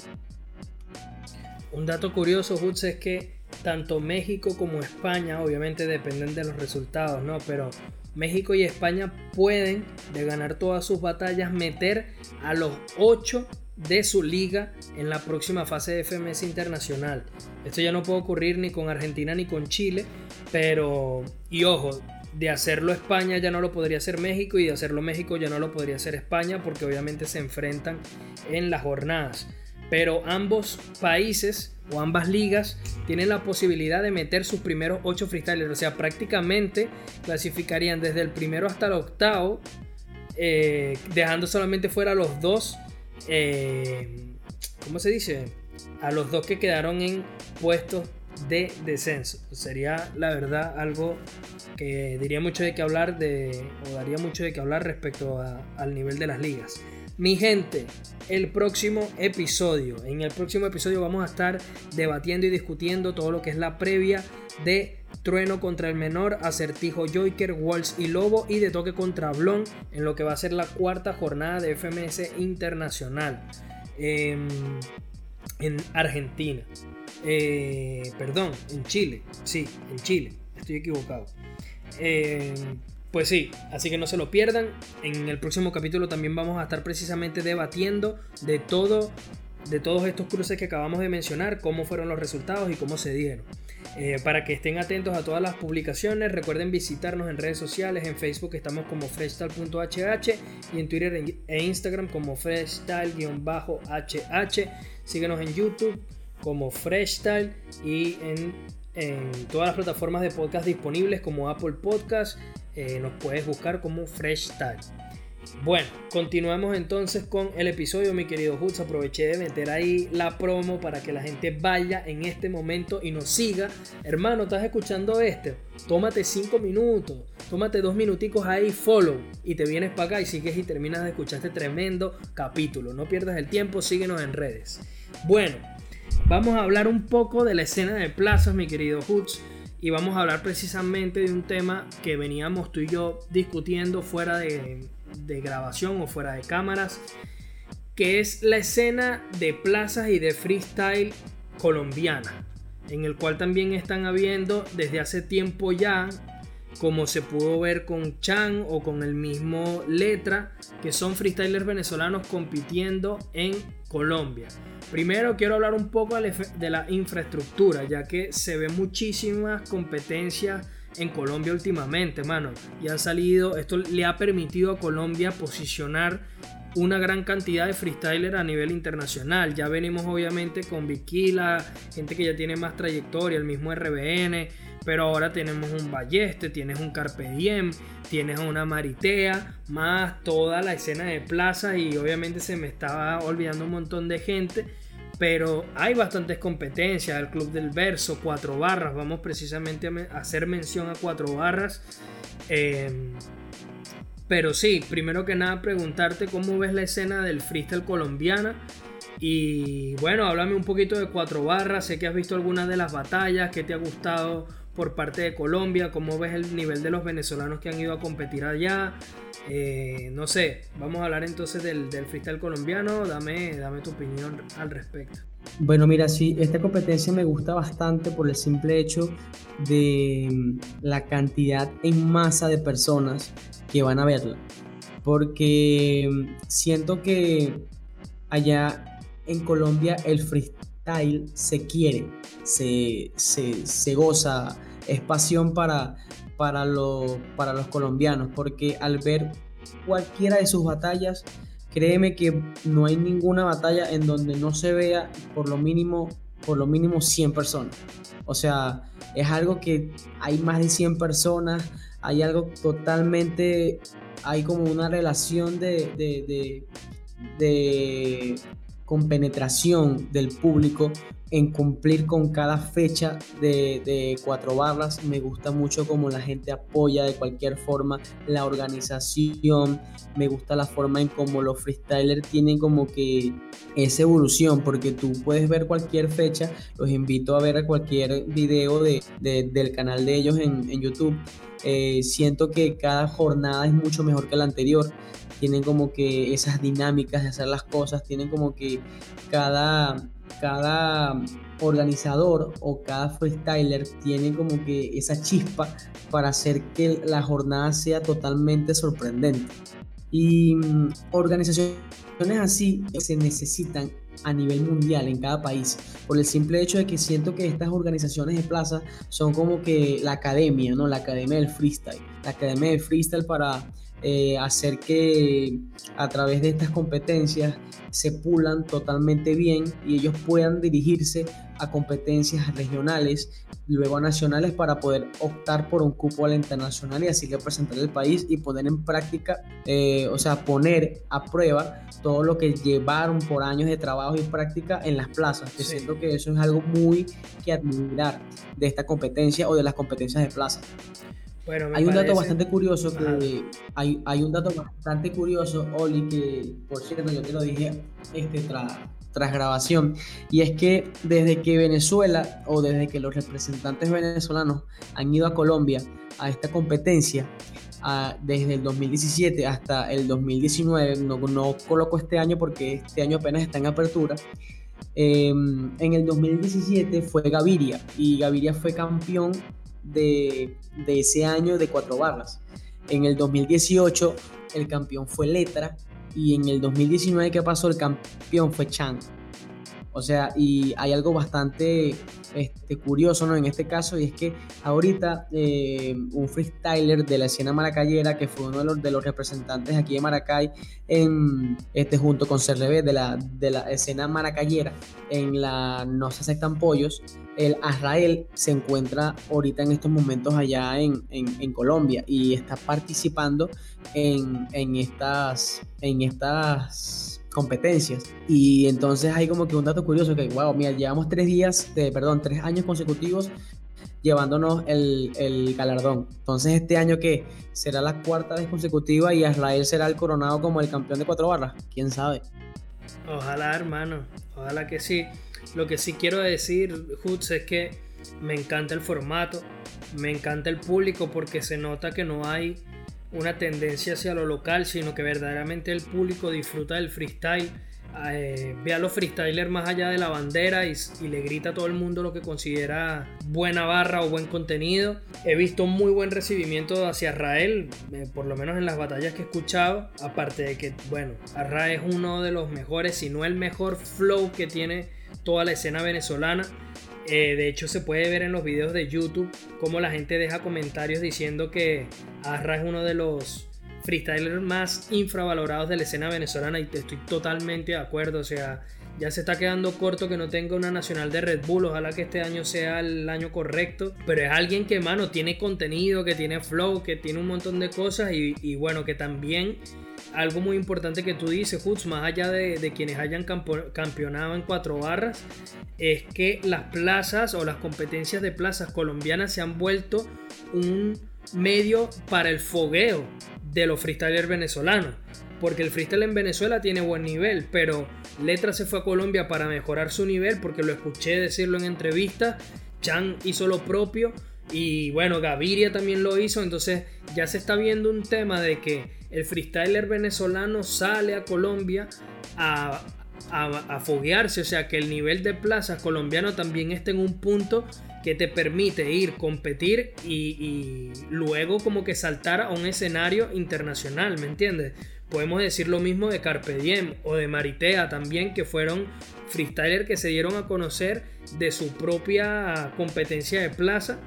Un dato curioso, Hutz, es que tanto México como España, obviamente dependen de los resultados, ¿no? Pero México y España pueden, de ganar todas sus batallas, meter a los 8 de su liga en la próxima fase de FMS internacional. Esto ya no puede ocurrir ni con Argentina ni con Chile, pero y ojo, de hacerlo España ya no lo podría hacer México y de hacerlo México ya no lo podría hacer España porque obviamente se enfrentan en las jornadas. Pero ambos países o ambas ligas tienen la posibilidad de meter sus primeros 8 freestylers. O sea, prácticamente clasificarían desde el primero hasta el octavo, eh, dejando solamente fuera los dos eh, ¿cómo se dice? A los dos que quedaron en puestos de descenso. Sería la verdad algo que diría mucho de qué hablar de, o daría mucho de qué hablar respecto al nivel de las ligas. Mi gente, el próximo episodio. En el próximo episodio vamos a estar debatiendo y discutiendo todo lo que es la previa de Trueno contra el menor, Acertijo Joker, Walls y Lobo y de toque contra Blon en lo que va a ser la cuarta jornada de FMS Internacional em, en Argentina. Eh, perdón, en Chile. Sí, en Chile. Estoy equivocado. Em, pues sí, así que no se lo pierdan. En el próximo capítulo también vamos a estar precisamente debatiendo de todo de todos estos cruces que acabamos de mencionar, cómo fueron los resultados y cómo se dieron. Eh, para que estén atentos a todas las publicaciones, recuerden visitarnos en redes sociales, en Facebook estamos como freshstyle.hh y en Twitter e Instagram como freshstyle-hh. Síguenos en YouTube como freshstyle y en, todas las plataformas de podcast disponibles como Apple Podcast, eh, nos puedes buscar como freshstyle. Bueno, continuamos entonces con el episodio, mi querido Hutz. Aproveché de meter ahí la promo para que la gente vaya en este momento y nos siga. Hermano, ¿estás escuchando este? Tómate cinco minutos, tómate dos minuticos ahí, follow, y te vienes para acá y sigues y terminas de escuchar este tremendo capítulo. No pierdas el tiempo, síguenos en redes. Bueno, vamos a hablar un poco de la escena de plazas, mi querido Hutz y vamos a hablar precisamente de un tema que veníamos tú y yo discutiendo fuera de, grabación o fuera de cámaras, que es la escena de plazas y de freestyle colombiana, en el cual también están habiendo desde hace tiempo ya como se pudo ver con Chan o con el mismo Letra, que son freestylers venezolanos compitiendo en Colombia. Primero quiero hablar un poco de la infraestructura, ya que se ve muchísimas competencias en Colombia últimamente, mano. Y han salido, esto le ha permitido a Colombia posicionar una gran cantidad de freestylers a nivel internacional. Ya venimos obviamente con Viquila, gente que ya tiene más trayectoria, el mismo RBN, pero ahora tenemos un Balleste, tienes un Carpe Diem, tienes una Maritea, más toda la escena de plaza y obviamente se me estaba olvidando un montón de gente. Pero hay bastantes competencias, el Club del Verso, cuatro barras, vamos precisamente a hacer mención a cuatro barras. Em, pero sí, primero que nada preguntarte cómo ves la escena del freestyle colombiana. Y bueno, háblame un poquito de cuatro barras, sé que has visto algunas de las batallas, qué te ha gustado por parte de Colombia, cómo ves el nivel de los venezolanos que han ido a competir allá. Eh, no sé, vamos a hablar entonces del, del, freestyle colombiano, dame, dame tu opinión al respecto. Bueno, mira, sí, esta competencia me gusta bastante por el simple hecho de mm, la cantidad en masa de personas que van a verla. Porque mm, siento que allá en Colombia el freestyle se quiere, se, se, goza, es pasión para, para, para los colombianos, porque al ver cualquiera de sus batallas, créeme que no hay ninguna batalla en donde no se vea por lo mínimo, por lo mínimo 100 personas. O sea, es algo que hay más de 100 personas, hay algo totalmente, hay como una relación de compenetración del público en cumplir con cada fecha de, cuatro barras. Me gusta mucho como la gente apoya de cualquier forma la organización. Me gusta la forma en cómo los freestylers tienen como que esa evolución, porque tú puedes ver cualquier fecha. Los invito a ver cualquier video de, del canal de ellos en, YouTube. Eh, siento que cada jornada es mucho mejor que la anterior tienen como que esas dinámicas de hacer las cosas, tienen como que cada, cada organizador o cada freestyler tiene como que esa chispa para hacer que la jornada sea totalmente sorprendente. Y mm, organizaciones así se necesitan a nivel mundial en cada país, por el simple hecho de que siento que estas organizaciones de plaza son como que la academia, ¿no? La academia del freestyle, la academia del freestyle para eh, hacer que a través de estas competencias se pulan totalmente bien y ellos puedan dirigirse a competencias regionales, luego a nacionales para poder optar por un cupo a la internacional y así representar el país y poner en práctica, eh, o sea, poner a prueba todo lo que llevaron por años de trabajo y práctica en las plazas. Que siento que eso es algo muy que admirar de esta competencia o de las competencias de plaza hay un dato bastante curioso que hay, hay, un dato bastante curioso, Oli, que por cierto yo te lo dije este, tras, tras grabación, y es que desde que Venezuela o desde que los representantes venezolanos han ido a Colombia a esta competencia, desde el 2017 hasta el 2019, no, no coloco este año porque este año apenas está en apertura, em, en el 2017 fue Gaviria y Gaviria fue campeón de, ese año de cuatro barras. En el 2018 el campeón fue Letra y en el 2019 que pasó el campeón fue Chan. O sea, y hay algo bastante este, curioso ¿no? en este caso, y es que ahorita eh, un freestyler de la escena maracayera, que fue uno de los, representantes aquí de Maracay, en, este, junto con CRB de la, de la escena maracayera, en la No se aceptan pollos, el Azrael se encuentra ahorita en estos momentos allá en, en, Colombia y está participando en, en estas, en estas competencias. Y entonces hay como que un dato curioso que, wow, mira, llevamos tres días, de, perdón, tres años consecutivos llevándonos el, el galardón. Entonces este año que será la cuarta vez consecutiva y Israel será el coronado como el campeón de cuatro barras. ¿Quién sabe? Ojalá, hermano. Ojalá que sí. Lo que sí quiero decir, Hutz, es que me encanta el formato, me encanta el público porque se nota que no hay una tendencia hacia lo local, sino que verdaderamente el público disfruta del freestyle. eh, ve a los freestylers más allá de la bandera y, le grita a todo el mundo lo que considera buena barra o buen contenido. He visto muy buen recibimiento hacia Israel, eh, por lo menos en las batallas que he escuchado. Aparte de que, bueno, Arra es uno de los mejores, si no el mejor flow que tiene toda la escena venezolana. Eh, de hecho, se puede ver en los videos de YouTube cómo la gente deja comentarios diciendo que Arra es uno de los freestylers más infravalorados de la escena venezolana y estoy totalmente de acuerdo. O sea, ya se está quedando corto que no tenga una nacional de Red Bull. Ojalá que este año sea el año correcto. Pero es alguien que, mano, tiene contenido, que tiene flow, que tiene un montón de cosas. Y, bueno, que también algo muy importante que tú dices, Hutz, más allá de, de quienes hayan campeonado en cuatro barras, es que las plazas o las competencias de plazas colombianas se han vuelto un medio para el fogueo de los freestylers venezolanos. Porque el freestyle en Venezuela tiene buen nivel, pero Letra se fue a Colombia para mejorar su nivel, porque lo escuché decirlo en entrevistas. Chan hizo lo propio y bueno, Gaviria también lo hizo. Entonces ya se está viendo un tema de que el freestyler venezolano sale a Colombia a, a, foguearse, o sea que el nivel de plazas colombiano también está en un punto que te permite ir, competir y, luego como que saltar a un escenario internacional, ¿me entiendes? Podemos decir lo mismo de Carpe Diem o de Maritea también, que fueron freestylers que se dieron a conocer de su propia competencia de plaza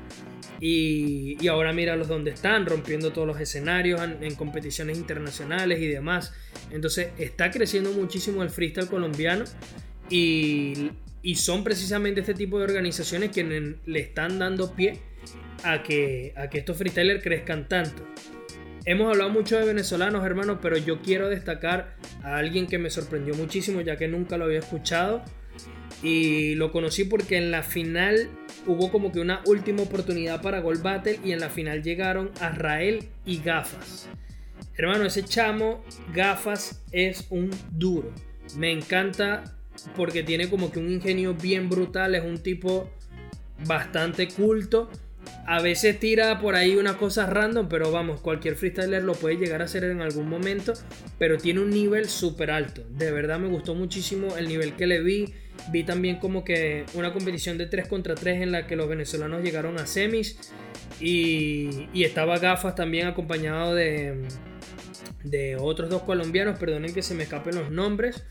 y, y, ahora míralos donde están, rompiendo todos los escenarios en, competiciones internacionales y demás. Entonces está creciendo muchísimo el freestyle colombiano y, y son precisamente este tipo de organizaciones quienes le están dando pie a que, a que estos freestylers crezcan tanto. Hemos hablado mucho de venezolanos, hermanos, pero yo quiero destacar a alguien que me sorprendió muchísimo, ya que nunca lo había escuchado. Y lo conocí porque en la final hubo como que una última oportunidad para Gold Battle y en la final llegaron Azrael y Gafas. Hermano, ese chamo Gafas es un duro. Me encanta porque tiene como que un ingenio bien brutal, es un tipo bastante culto. A veces tira por ahí unas cosas random, pero vamos, cualquier freestyler lo puede llegar a hacer en algún momento, pero tiene un nivel súper alto. De verdad me gustó muchísimo el nivel que le vi Vi también como que una competición de 3 contra 3 en la que los venezolanos llegaron a semis. Y, estaba Gafas también acompañado de, de otros dos colombianos. Perdonen que se me escapen los nombres.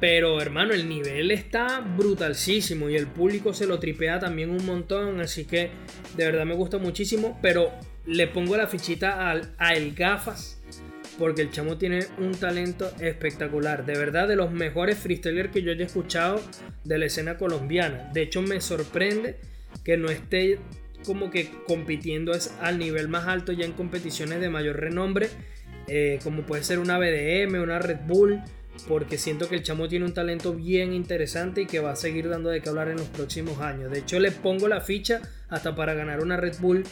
Pero hermano, el nivel está brutalísimo y el público se lo tripea también un montón. Así que de verdad me gusta muchísimo. Pero le pongo la fichita al, a el Gafas porque el chamo tiene un talento espectacular. De verdad, de los mejores freestylers que yo haya escuchado de la escena colombiana. De hecho, me sorprende que no esté como que compitiendo al nivel más alto ya en competiciones de mayor renombre, eh, como puede ser una BDM, una Red Bull porque siento que el chamo tiene un talento bien interesante y que va a seguir dando de qué hablar en los próximos años. De hecho, le pongo la ficha hasta para ganar una Red Bull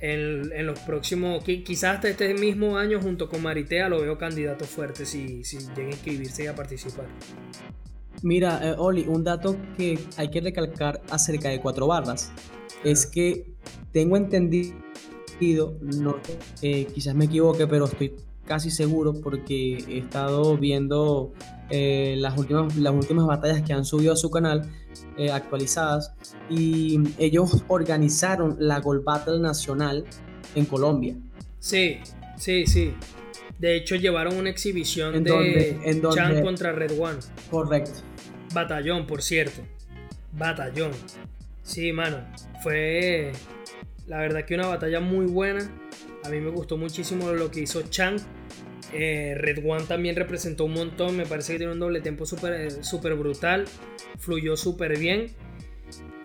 en, los próximos, quizás hasta este mismo año junto con Maritea lo veo candidato fuerte si, si llega a inscribirse y a participar. Mira, eh, Oli, un dato que hay que recalcar acerca de cuatro barras es que tengo entendido, no, eh, quizás me equivoque, pero estoy casi seguro porque he estado viendo eh, las, últimas, las últimas batallas que han subido a su canal eh, actualizadas y ellos organizaron la Gold Battle Nacional en Colombia. Sí, sí, sí. De hecho llevaron una exhibición de ¿En Chan contra Red One. Correcto. Batallón, por cierto. Batallón. Sí, mano. Fue la verdad que una batalla muy buena. A mí me gustó muchísimo lo que hizo Chang. Eh, Red One también representó un montón. Me parece que tiene un doble tempo súper eh, super brutal. Fluyó súper bien.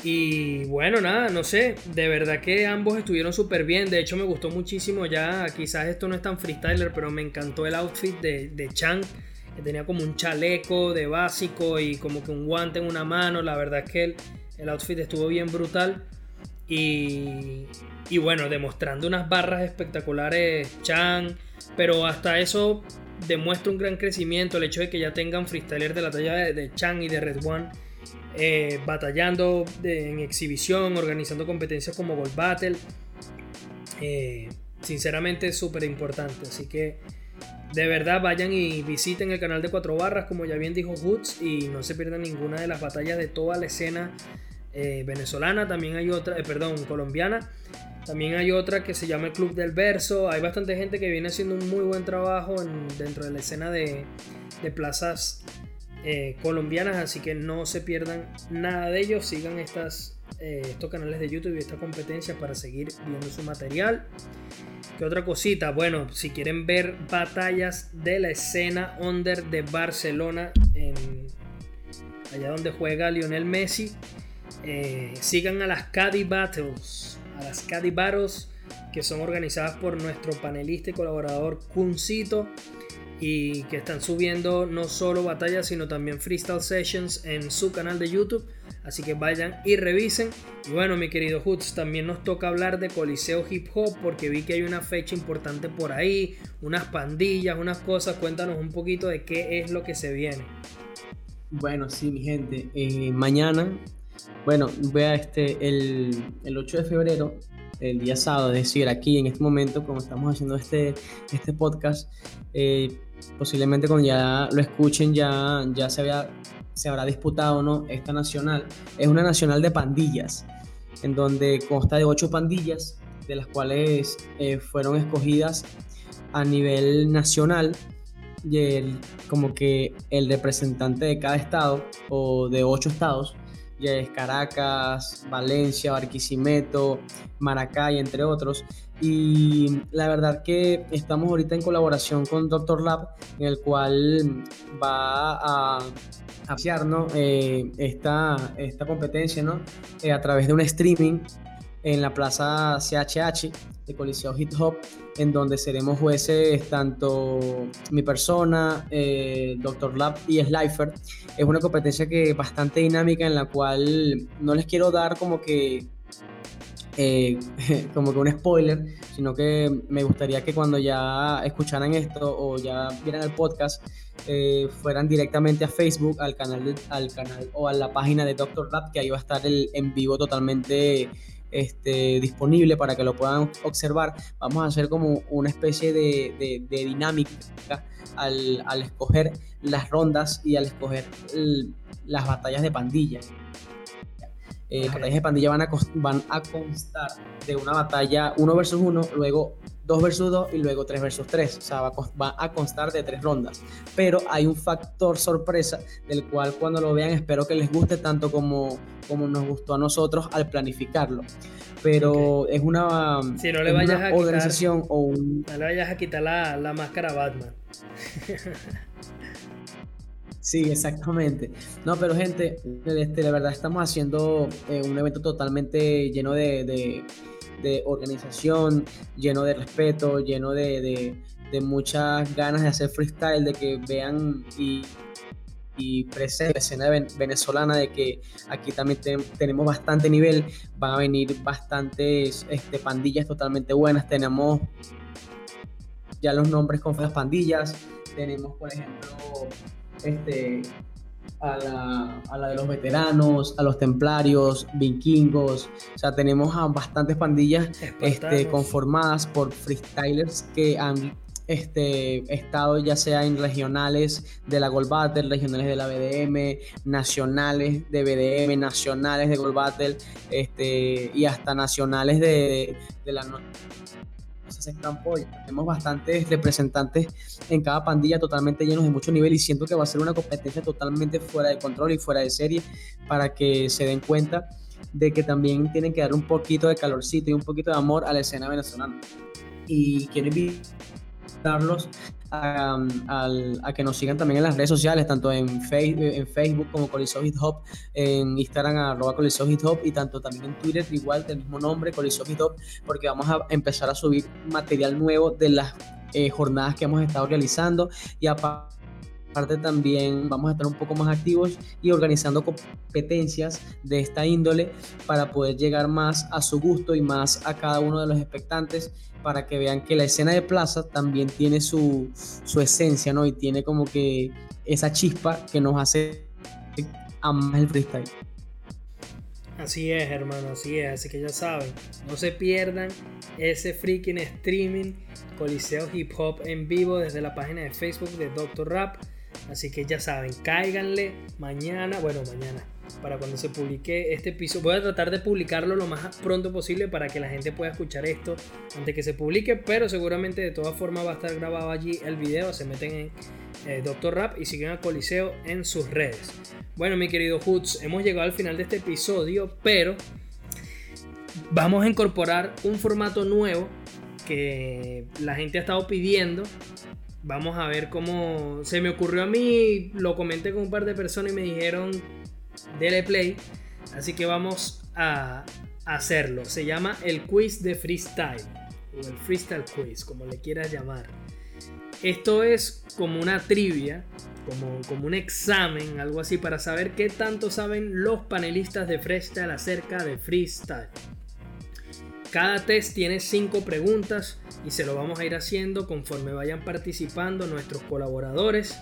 Y bueno, nada, no sé. De verdad que ambos estuvieron súper bien. De hecho, me gustó muchísimo ya. Quizás esto no es tan freestyler, pero me encantó el outfit de, Chang. Que tenía como un chaleco de básico y como que un guante en una mano. La verdad es que el, el outfit estuvo bien brutal. Y, bueno, demostrando unas barras espectaculares Chan, pero hasta eso demuestra un gran crecimiento el hecho de que ya tengan freestylers de la talla de, Chan y de Red One eh, batallando en exhibición, organizando competencias como Gold Battle. Eh, sinceramente es súper importante, así que de verdad vayan y visiten el canal de Cuatro Barras, como ya bien dijo Hoots, y no se pierdan ninguna de las batallas de toda la escena eh, venezolana. También hay otra, eh, perdón, colombiana. También hay otra que se llama el Club del Verso. Hay bastante gente que viene haciendo un muy buen trabajo dentro de la escena de, plazas eh, colombianas, así que no se pierdan nada de ellos. Sigan estas, estos canales de YouTube y esta competencia para seguir viendo su material. ¿Qué otra cosita? Bueno, si quieren ver batallas de la escena under de Barcelona, allá donde juega Lionel Messi, eh, sigan a las Caddy Battles, a las Caddy Battles que son organizadas por nuestro panelista y colaborador Kuncito y que están subiendo no solo batallas sino también freestyle sessions en su canal de YouTube Así que vayan y revisen. Y bueno, mi querido Hoods, también nos toca hablar de Coliseo Hip Hop porque vi que hay una fecha importante por ahí, unas pandillas, unas cosas. Cuéntanos un poquito de qué es lo que se viene. Bueno, sí, mi gente. Eh, mañana, bueno, vea este, el, el 8 de febrero, el día sábado, es decir, aquí en este momento, como estamos haciendo este, este podcast, eh, posiblemente cuando ya lo escuchen ya, ya se había se habrá disputado no esta nacional. Es una nacional de pandillas, en donde consta de ocho pandillas, de las cuales eh, fueron escogidas a nivel nacional y el, como que el representante de cada estado o de ocho estados ya es Caracas, Valencia, Barquisimeto, Maracay, entre otros. Y la verdad que estamos ahorita en colaboración con Doctor Lab, en el cual va a apoyar eh, esta, esta competencia ¿no? Eh, a través de un streaming en la plaza CHH de Coliseo Hip Hop, en donde seremos jueces tanto mi persona, eh, Doctor Lab y Slifer. Es una competencia que bastante dinámica en la cual no les quiero dar como que eh, como que un spoiler, sino que me gustaría que cuando ya escucharan esto o ya vieran el podcast, eh, fueran directamente a Facebook, al canal, al canal o a la página de Doctor Lab, que ahí va a estar el en vivo totalmente este, disponible para que lo puedan observar. Vamos a hacer como una especie de, dinámica al, al, escoger las rondas y al escoger las batallas de pandilla. Eh, las batallas de pandilla van a, van a constar de una batalla 1 versus 1, luego 2 versus 2 y luego 3 versus 3. O sea, va, a constar de tres rondas. Pero hay un factor sorpresa del cual cuando lo vean espero que les guste tanto como, como nos gustó a nosotros al planificarlo. Pero es una, si no le vayas a organización o un... No le vayas a quitar la, la máscara Batman. Sí, exactamente. No, pero gente, este, la verdad estamos haciendo eh, un evento totalmente lleno de, organización, lleno de respeto, lleno de, muchas ganas de hacer freestyle, de que vean y, y presente la escena venezolana, de que aquí también tenemos bastante nivel, van a venir bastantes este, pandillas totalmente buenas, tenemos ya los nombres con las pandillas, tenemos por ejemplo este, a la, a la, de los veteranos, a los templarios, vikingos. O sea, tenemos a bastantes pandillas este, conformadas por freestylers que han este, estado ya sea en regionales de la Gold Battle, regionales de la BDM, nacionales de BDM, nacionales de Gold Battle este, y hasta nacionales de, de la se Tenemos bastantes representantes en cada pandilla totalmente llenos de mucho nivel y siento que va a ser una competencia totalmente fuera de control y fuera de serie para que se den cuenta de que también tienen que dar un poquito de calorcito y un poquito de amor a la escena venezolana. Y quiero invitarlos a, que nos sigan también en las redes sociales, tanto en, Facebook, en Facebook como Coliseo Hip Hop, en Instagram arroba Coliseo Hip Hop y tanto también en Twitter igual del mismo nombre, Coliseo Hip Hop, porque vamos a empezar a subir material nuevo de las eh, jornadas que hemos estado realizando y aparte también vamos a estar un poco más activos y organizando competencias de esta índole para poder llegar más a su gusto y más a cada uno de los expectantes para que vean que la escena de plaza también tiene su, su esencia, ¿no? Y tiene como que esa chispa que nos hace amar el freestyle. Así es, hermano, así es. Así que ya saben, no se pierdan ese freaking streaming Coliseo Hip Hop en vivo desde la página de Facebook de Doctor Rap. Así que ya saben, cáiganle mañana, bueno, mañana, para cuando se publique este episodio. Voy a tratar de publicarlo lo más pronto posible para que la gente pueda escuchar esto antes que se publique, pero seguramente de todas formas va a estar grabado allí el video. Se meten en eh, Doctor Rap y siguen a Coliseo en sus redes. Bueno, mi querido Hoods, hemos llegado al final de este episodio, pero vamos a incorporar un formato nuevo que la gente ha estado pidiendo. Vamos a ver cómo se me ocurrió a mí, lo comenté con un par de personas y me dijeron, dele play. Así que vamos a hacerlo. Se llama el quiz de freestyle, o el freestyle quiz, como le quieras llamar. Esto es como una trivia, como, como un examen, algo así, para saber qué tanto saben los panelistas de freestyle acerca de freestyle. Cada test tiene 5 preguntas y se lo vamos a ir haciendo conforme vayan participando nuestros colaboradores.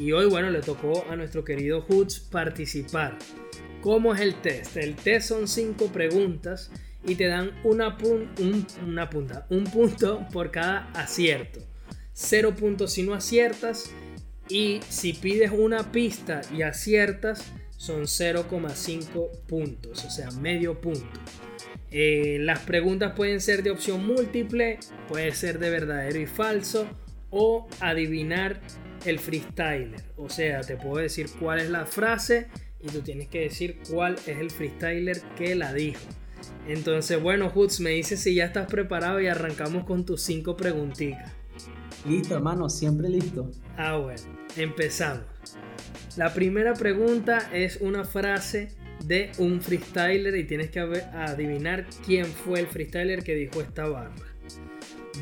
Y hoy, bueno, le tocó a nuestro querido Hoods participar. ¿Cómo es el test? El test son 5 preguntas y te dan una, una punta, un punto por cada acierto. 0 puntos si no aciertas y si pides una pista y aciertas son 0,5 puntos, o sea, medio punto. Eh, las preguntas pueden ser de opción múltiple, puede ser de verdadero y falso o adivinar el freestyler. O sea, te puedo decir cuál es la frase y tú tienes que decir cuál es el freestyler que la dijo. Entonces, bueno, Hoods, me dices si ya estás preparado y arrancamos con tus cinco preguntitas. Listo, hermano, siempre listo. Ah, bueno, empezamos. La primera pregunta es una frase de un freestyler y tienes que adivinar quién fue el freestyler que dijo esta barra.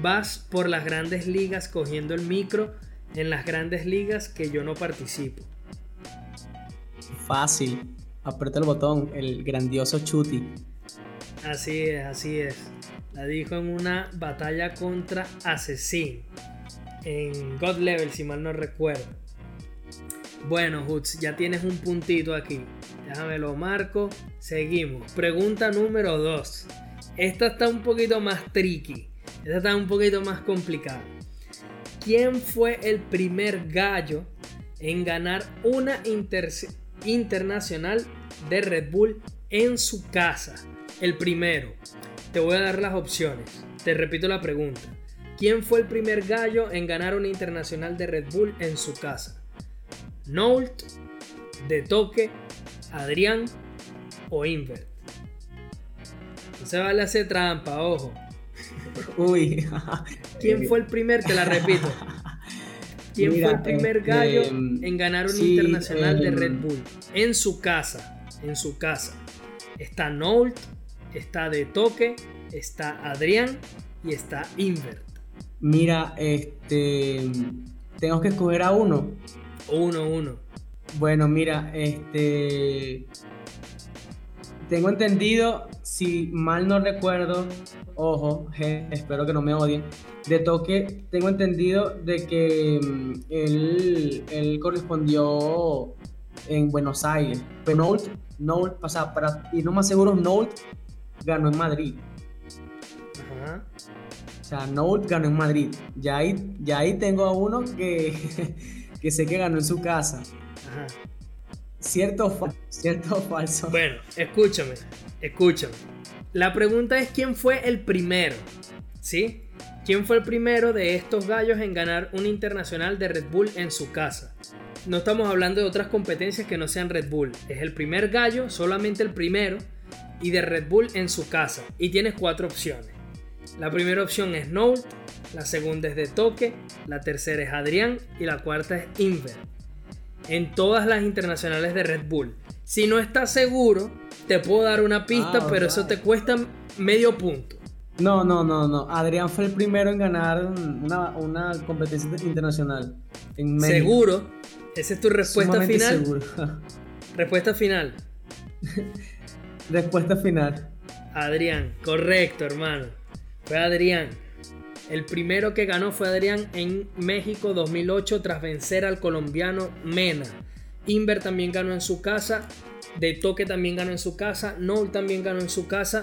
Vas por las grandes ligas cogiendo el micro en las grandes ligas que yo no participo. Fácil. Aprieta el botón, el grandioso Chuti. Así es, así es. La dijo en una batalla contra Asesino en God Level, si mal no recuerdo. Bueno, Hoots, ya tienes un puntito aquí. Déjame lo marco. Seguimos. Pregunta número 2. Esta está un poquito más tricky. Esta está un poquito más complicada. ¿Quién fue el primer gallo en ganar una internacional de Red Bull en su casa? El primero. Te voy a dar las opciones. Te repito la pregunta. ¿Quién fue el primer gallo en ganar una internacional de Red Bull en su casa? ¿Noult, De Toque, Adrián o Invert? No se vale hacer trampa, ojo. Uy. ¿Quién fue el primer? Te la repito. ¿Quién fue el primer este, gallo en ganar una internacional de Red Bull? En su casa. En su casa. Está Noult, está De Toque, está Adrián y está Invert. Mira, este. Tengo que escoger a uno. Uno, uno. Bueno, mira, este. Tengo entendido, si mal no recuerdo, ojo, espero que no me odien, de toque, tengo entendido de que mm, él, correspondió en Buenos Aires. Pero Nolt, Nolt, o sea, para ir no más seguro, Nolt ganó en Madrid. Ajá. O sea, Note ganó en Madrid. Ya ahí, ya ahí tengo a uno que, que sé que ganó en su casa. Ajá. ¿Cierto o, ¿Cierto falso? Bueno, escúchame, escúchame. La pregunta es quién fue el primero, ¿sí? ¿Quién fue el primero de estos gallos en ganar un internacional de Red Bull en su casa? No estamos hablando de otras competencias que no sean Red Bull. Es el primer gallo, solamente el primero, y de Red Bull en su casa. Y tienes cuatro opciones. La primera opción es Note, la segunda es de Toque, la tercera es Adrián y la cuarta es Inver. En todas las internacionales de Red Bull. Si no estás seguro, te puedo dar una pista, ah, pero eso te cuesta medio punto. No, no, no, no. Adrián fue el primero en ganar una, competencia internacional. En Seguro. Esa es tu respuesta final. Seguro. respuesta final. respuesta final. Adrián, correcto, hermano. Fue Adrián. El primero que ganó fue Adrián en México 2008 tras vencer al colombiano Mena Inver también ganó en su casa. De Toque también ganó en su casa. Noel también ganó en su casa.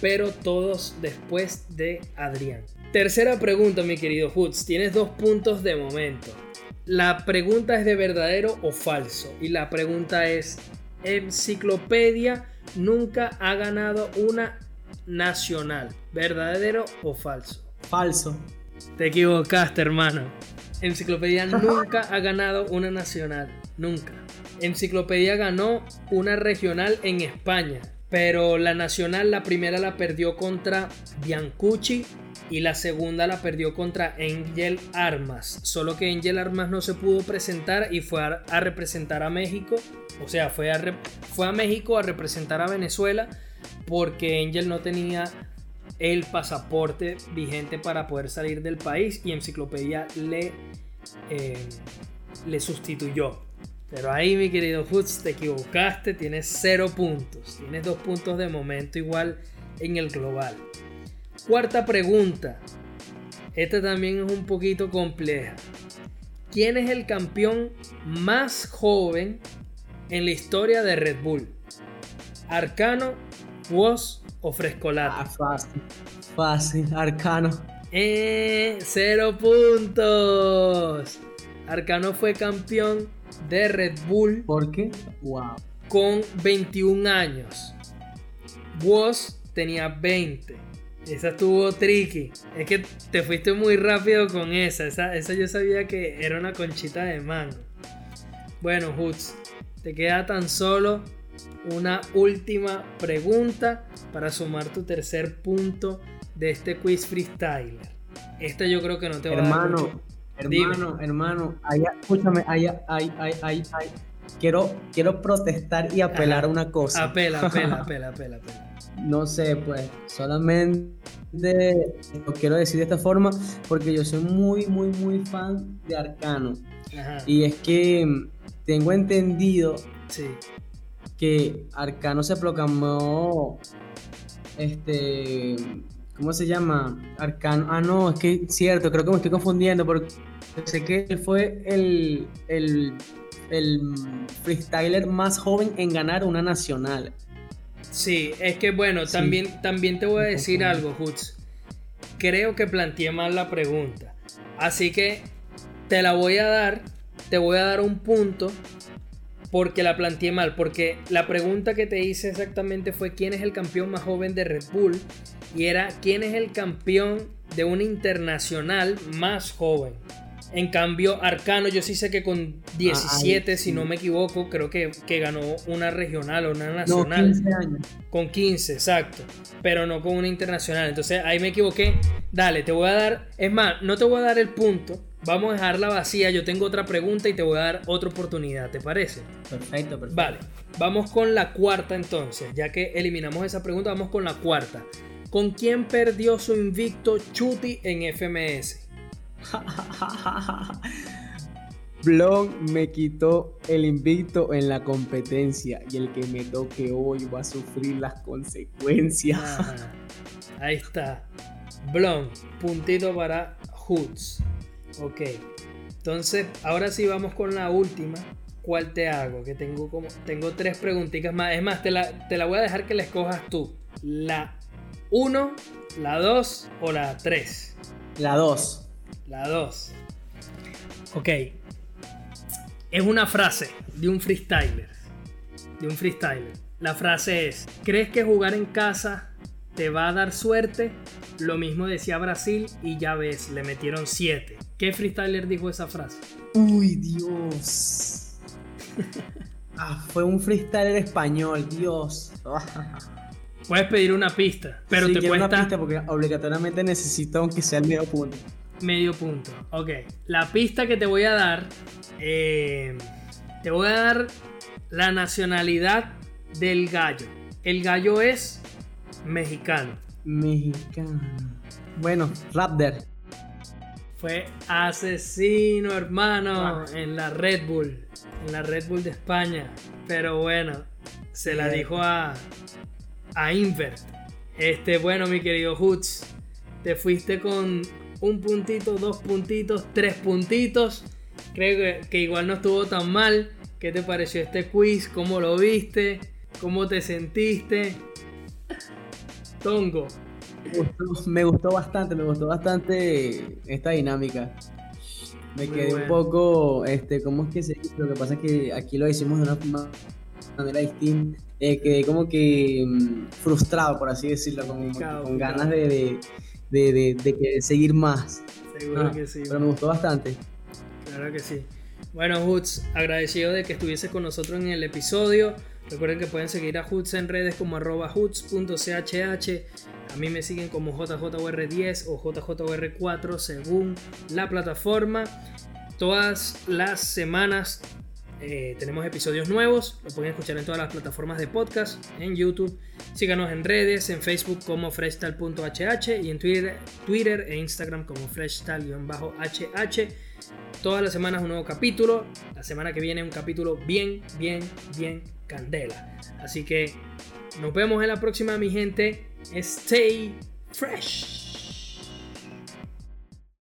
Pero todos después de Adrián. Tercera pregunta, mi querido Hoods. Tienes dos puntos de momento. La pregunta es de verdadero o falso. Y la pregunta es, Enciclopedia nunca ha ganado una nacional. ¿Verdadero o falso? Falso. Te equivocaste, hermano. Enciclopedia nunca ha ganado una nacional. Nunca. Enciclopedia ganó una regional en España. Pero la nacional, la primera la perdió contra Biancucci y la segunda la perdió contra Angel Armas. Solo que Angel Armas no se pudo presentar y fue a, representar a México. O sea, fue a, fue a México a representar a Venezuela porque Angel no tenía el pasaporte vigente para poder salir del país y Enciclopedia le, eh, le sustituyó. Pero ahí, mi querido Hoods, te equivocaste, tienes cero puntos. Tienes dos puntos de momento igual en el global. Cuarta pregunta. Esta también es un poquito compleja. ¿Quién es el campeón más joven en la historia de Red Bull? ¿Arcano, Woz o Frescolate? Ah, fácil. Fácil, Arcano. Eh, cero puntos. Arcano fue campeón de Red Bull. ¿Por qué? Wow. Con 21 años. Woz tenía 20. Esa estuvo tricky. Es que te fuiste muy rápido con esa. esa. Esa, yo sabía que era una conchita de mano. Bueno, Hoots, te queda tan solo una última pregunta para sumar tu tercer punto de este quiz freestyler. Esta yo creo que no te va hermano, a dar mucho. Hermano, hermano, allá, escúchame, allá, ay, ay, ay, ay. Quiero, quiero protestar y apelar a una cosa. Apela, apela, apela, apela, apela. No sé, pues, solamente lo quiero decir de esta forma porque yo soy muy, muy, muy fan de Arcano. Y es que tengo entendido sí que Arcano se proclamó, este, ¿cómo se llama? Arcano, ah no, es que cierto, creo que me estoy confundiendo porque sé que él fue el, el, el freestyler más joven en ganar una nacional. Sí, es que bueno, también, también te voy a decir algo, Hoots. Creo que planteé mal la pregunta. Así que te la voy a dar, te voy a dar un punto porque la planteé mal, porque la pregunta que te hice exactamente fue quién es el campeón más joven de Red Bull y era quién es el campeón de un internacional más joven. En cambio, Arcano, yo sí sé que con 17, si no me equivoco, creo que, que, ganó una regional o una nacional. 15 años. Con 15, exacto. Pero no con una internacional. Entonces ahí me equivoqué. Dale, te voy a dar. Es más, no te voy a dar el punto. Vamos a dejarla vacía. Yo tengo otra pregunta y te voy a dar otra oportunidad. ¿Te parece? Perfecto, perfecto. Vale. Vamos con la cuarta entonces. Ya que eliminamos esa pregunta, vamos con la cuarta. ¿Con quién perdió su invicto Chuti en FMS? Blon me quitó el invicto en la competencia y el que me toque hoy va a sufrir las consecuencias. Ahí está. Blon, puntito para Hoods. Ok. Entonces, ahora sí vamos con la última. ¿Cuál te hago? Que tengo como. Tengo tres preguntitas más. Es más, te la, te la voy a dejar que la escojas tú. La 1, la 2 o la 3. La 2. La 2. Ok. Es una frase de un freestyler. De un freestyler. La frase es, ¿crees que jugar en casa te va a dar suerte? Lo mismo decía Brasil y ya ves, le metieron 7. ¿Qué freestyler dijo esa frase? Uy, Dios. ah, fue un freestyler español, Dios. Puedes pedir una pista, pero te cuesta. una pista porque obligatoriamente necesito aunque sea el medio punto. Medio punto. Ok. La pista que te voy a dar. Eh, te voy a dar la nacionalidad del gallo. El gallo es mexicano. Mexicano. Bueno, Raptor. Fue asesino, hermano, en la Red Bull. En la Red Bull de España. Pero bueno, se la dijo a, a Invert. Este, bueno, mi querido Hoots, te fuiste con un puntito, dos puntitos, tres puntitos. Creo que, igual no estuvo tan mal. ¿Qué te pareció este quiz? ¿Cómo lo viste? ¿Cómo te sentiste? Tongo. Me gustó, bastante, me gustó bastante esta dinámica. Me quedé un poco, este, ¿cómo es que se dice? Lo que pasa es que aquí lo hicimos de una manera distinta. Eh, quedé como que mm, frustrado, por así decirlo, con, ganas de, de, seguir más. Seguro ah, que sí. Pero me gustó bastante. Claro que sí. Bueno, Hoots, agradecido de que estuviese con nosotros en el episodio. Recuerden que pueden seguir a Hoots en redes como arroba hoots.chh. A mí me siguen como JJOR10 o JJOR4 según la plataforma. Todas las semanas eh, tenemos episodios nuevos. Lo pueden escuchar en todas las plataformas de podcast, en YouTube. Síganos en redes, en Facebook como freshtal.hh y en Twitter, Twitter e Instagram como freshtal-hh. Todas las semanas un nuevo capítulo. La semana que viene un capítulo bien, bien, bien candela. Así que nos vemos en la próxima, mi gente. Stay fresh.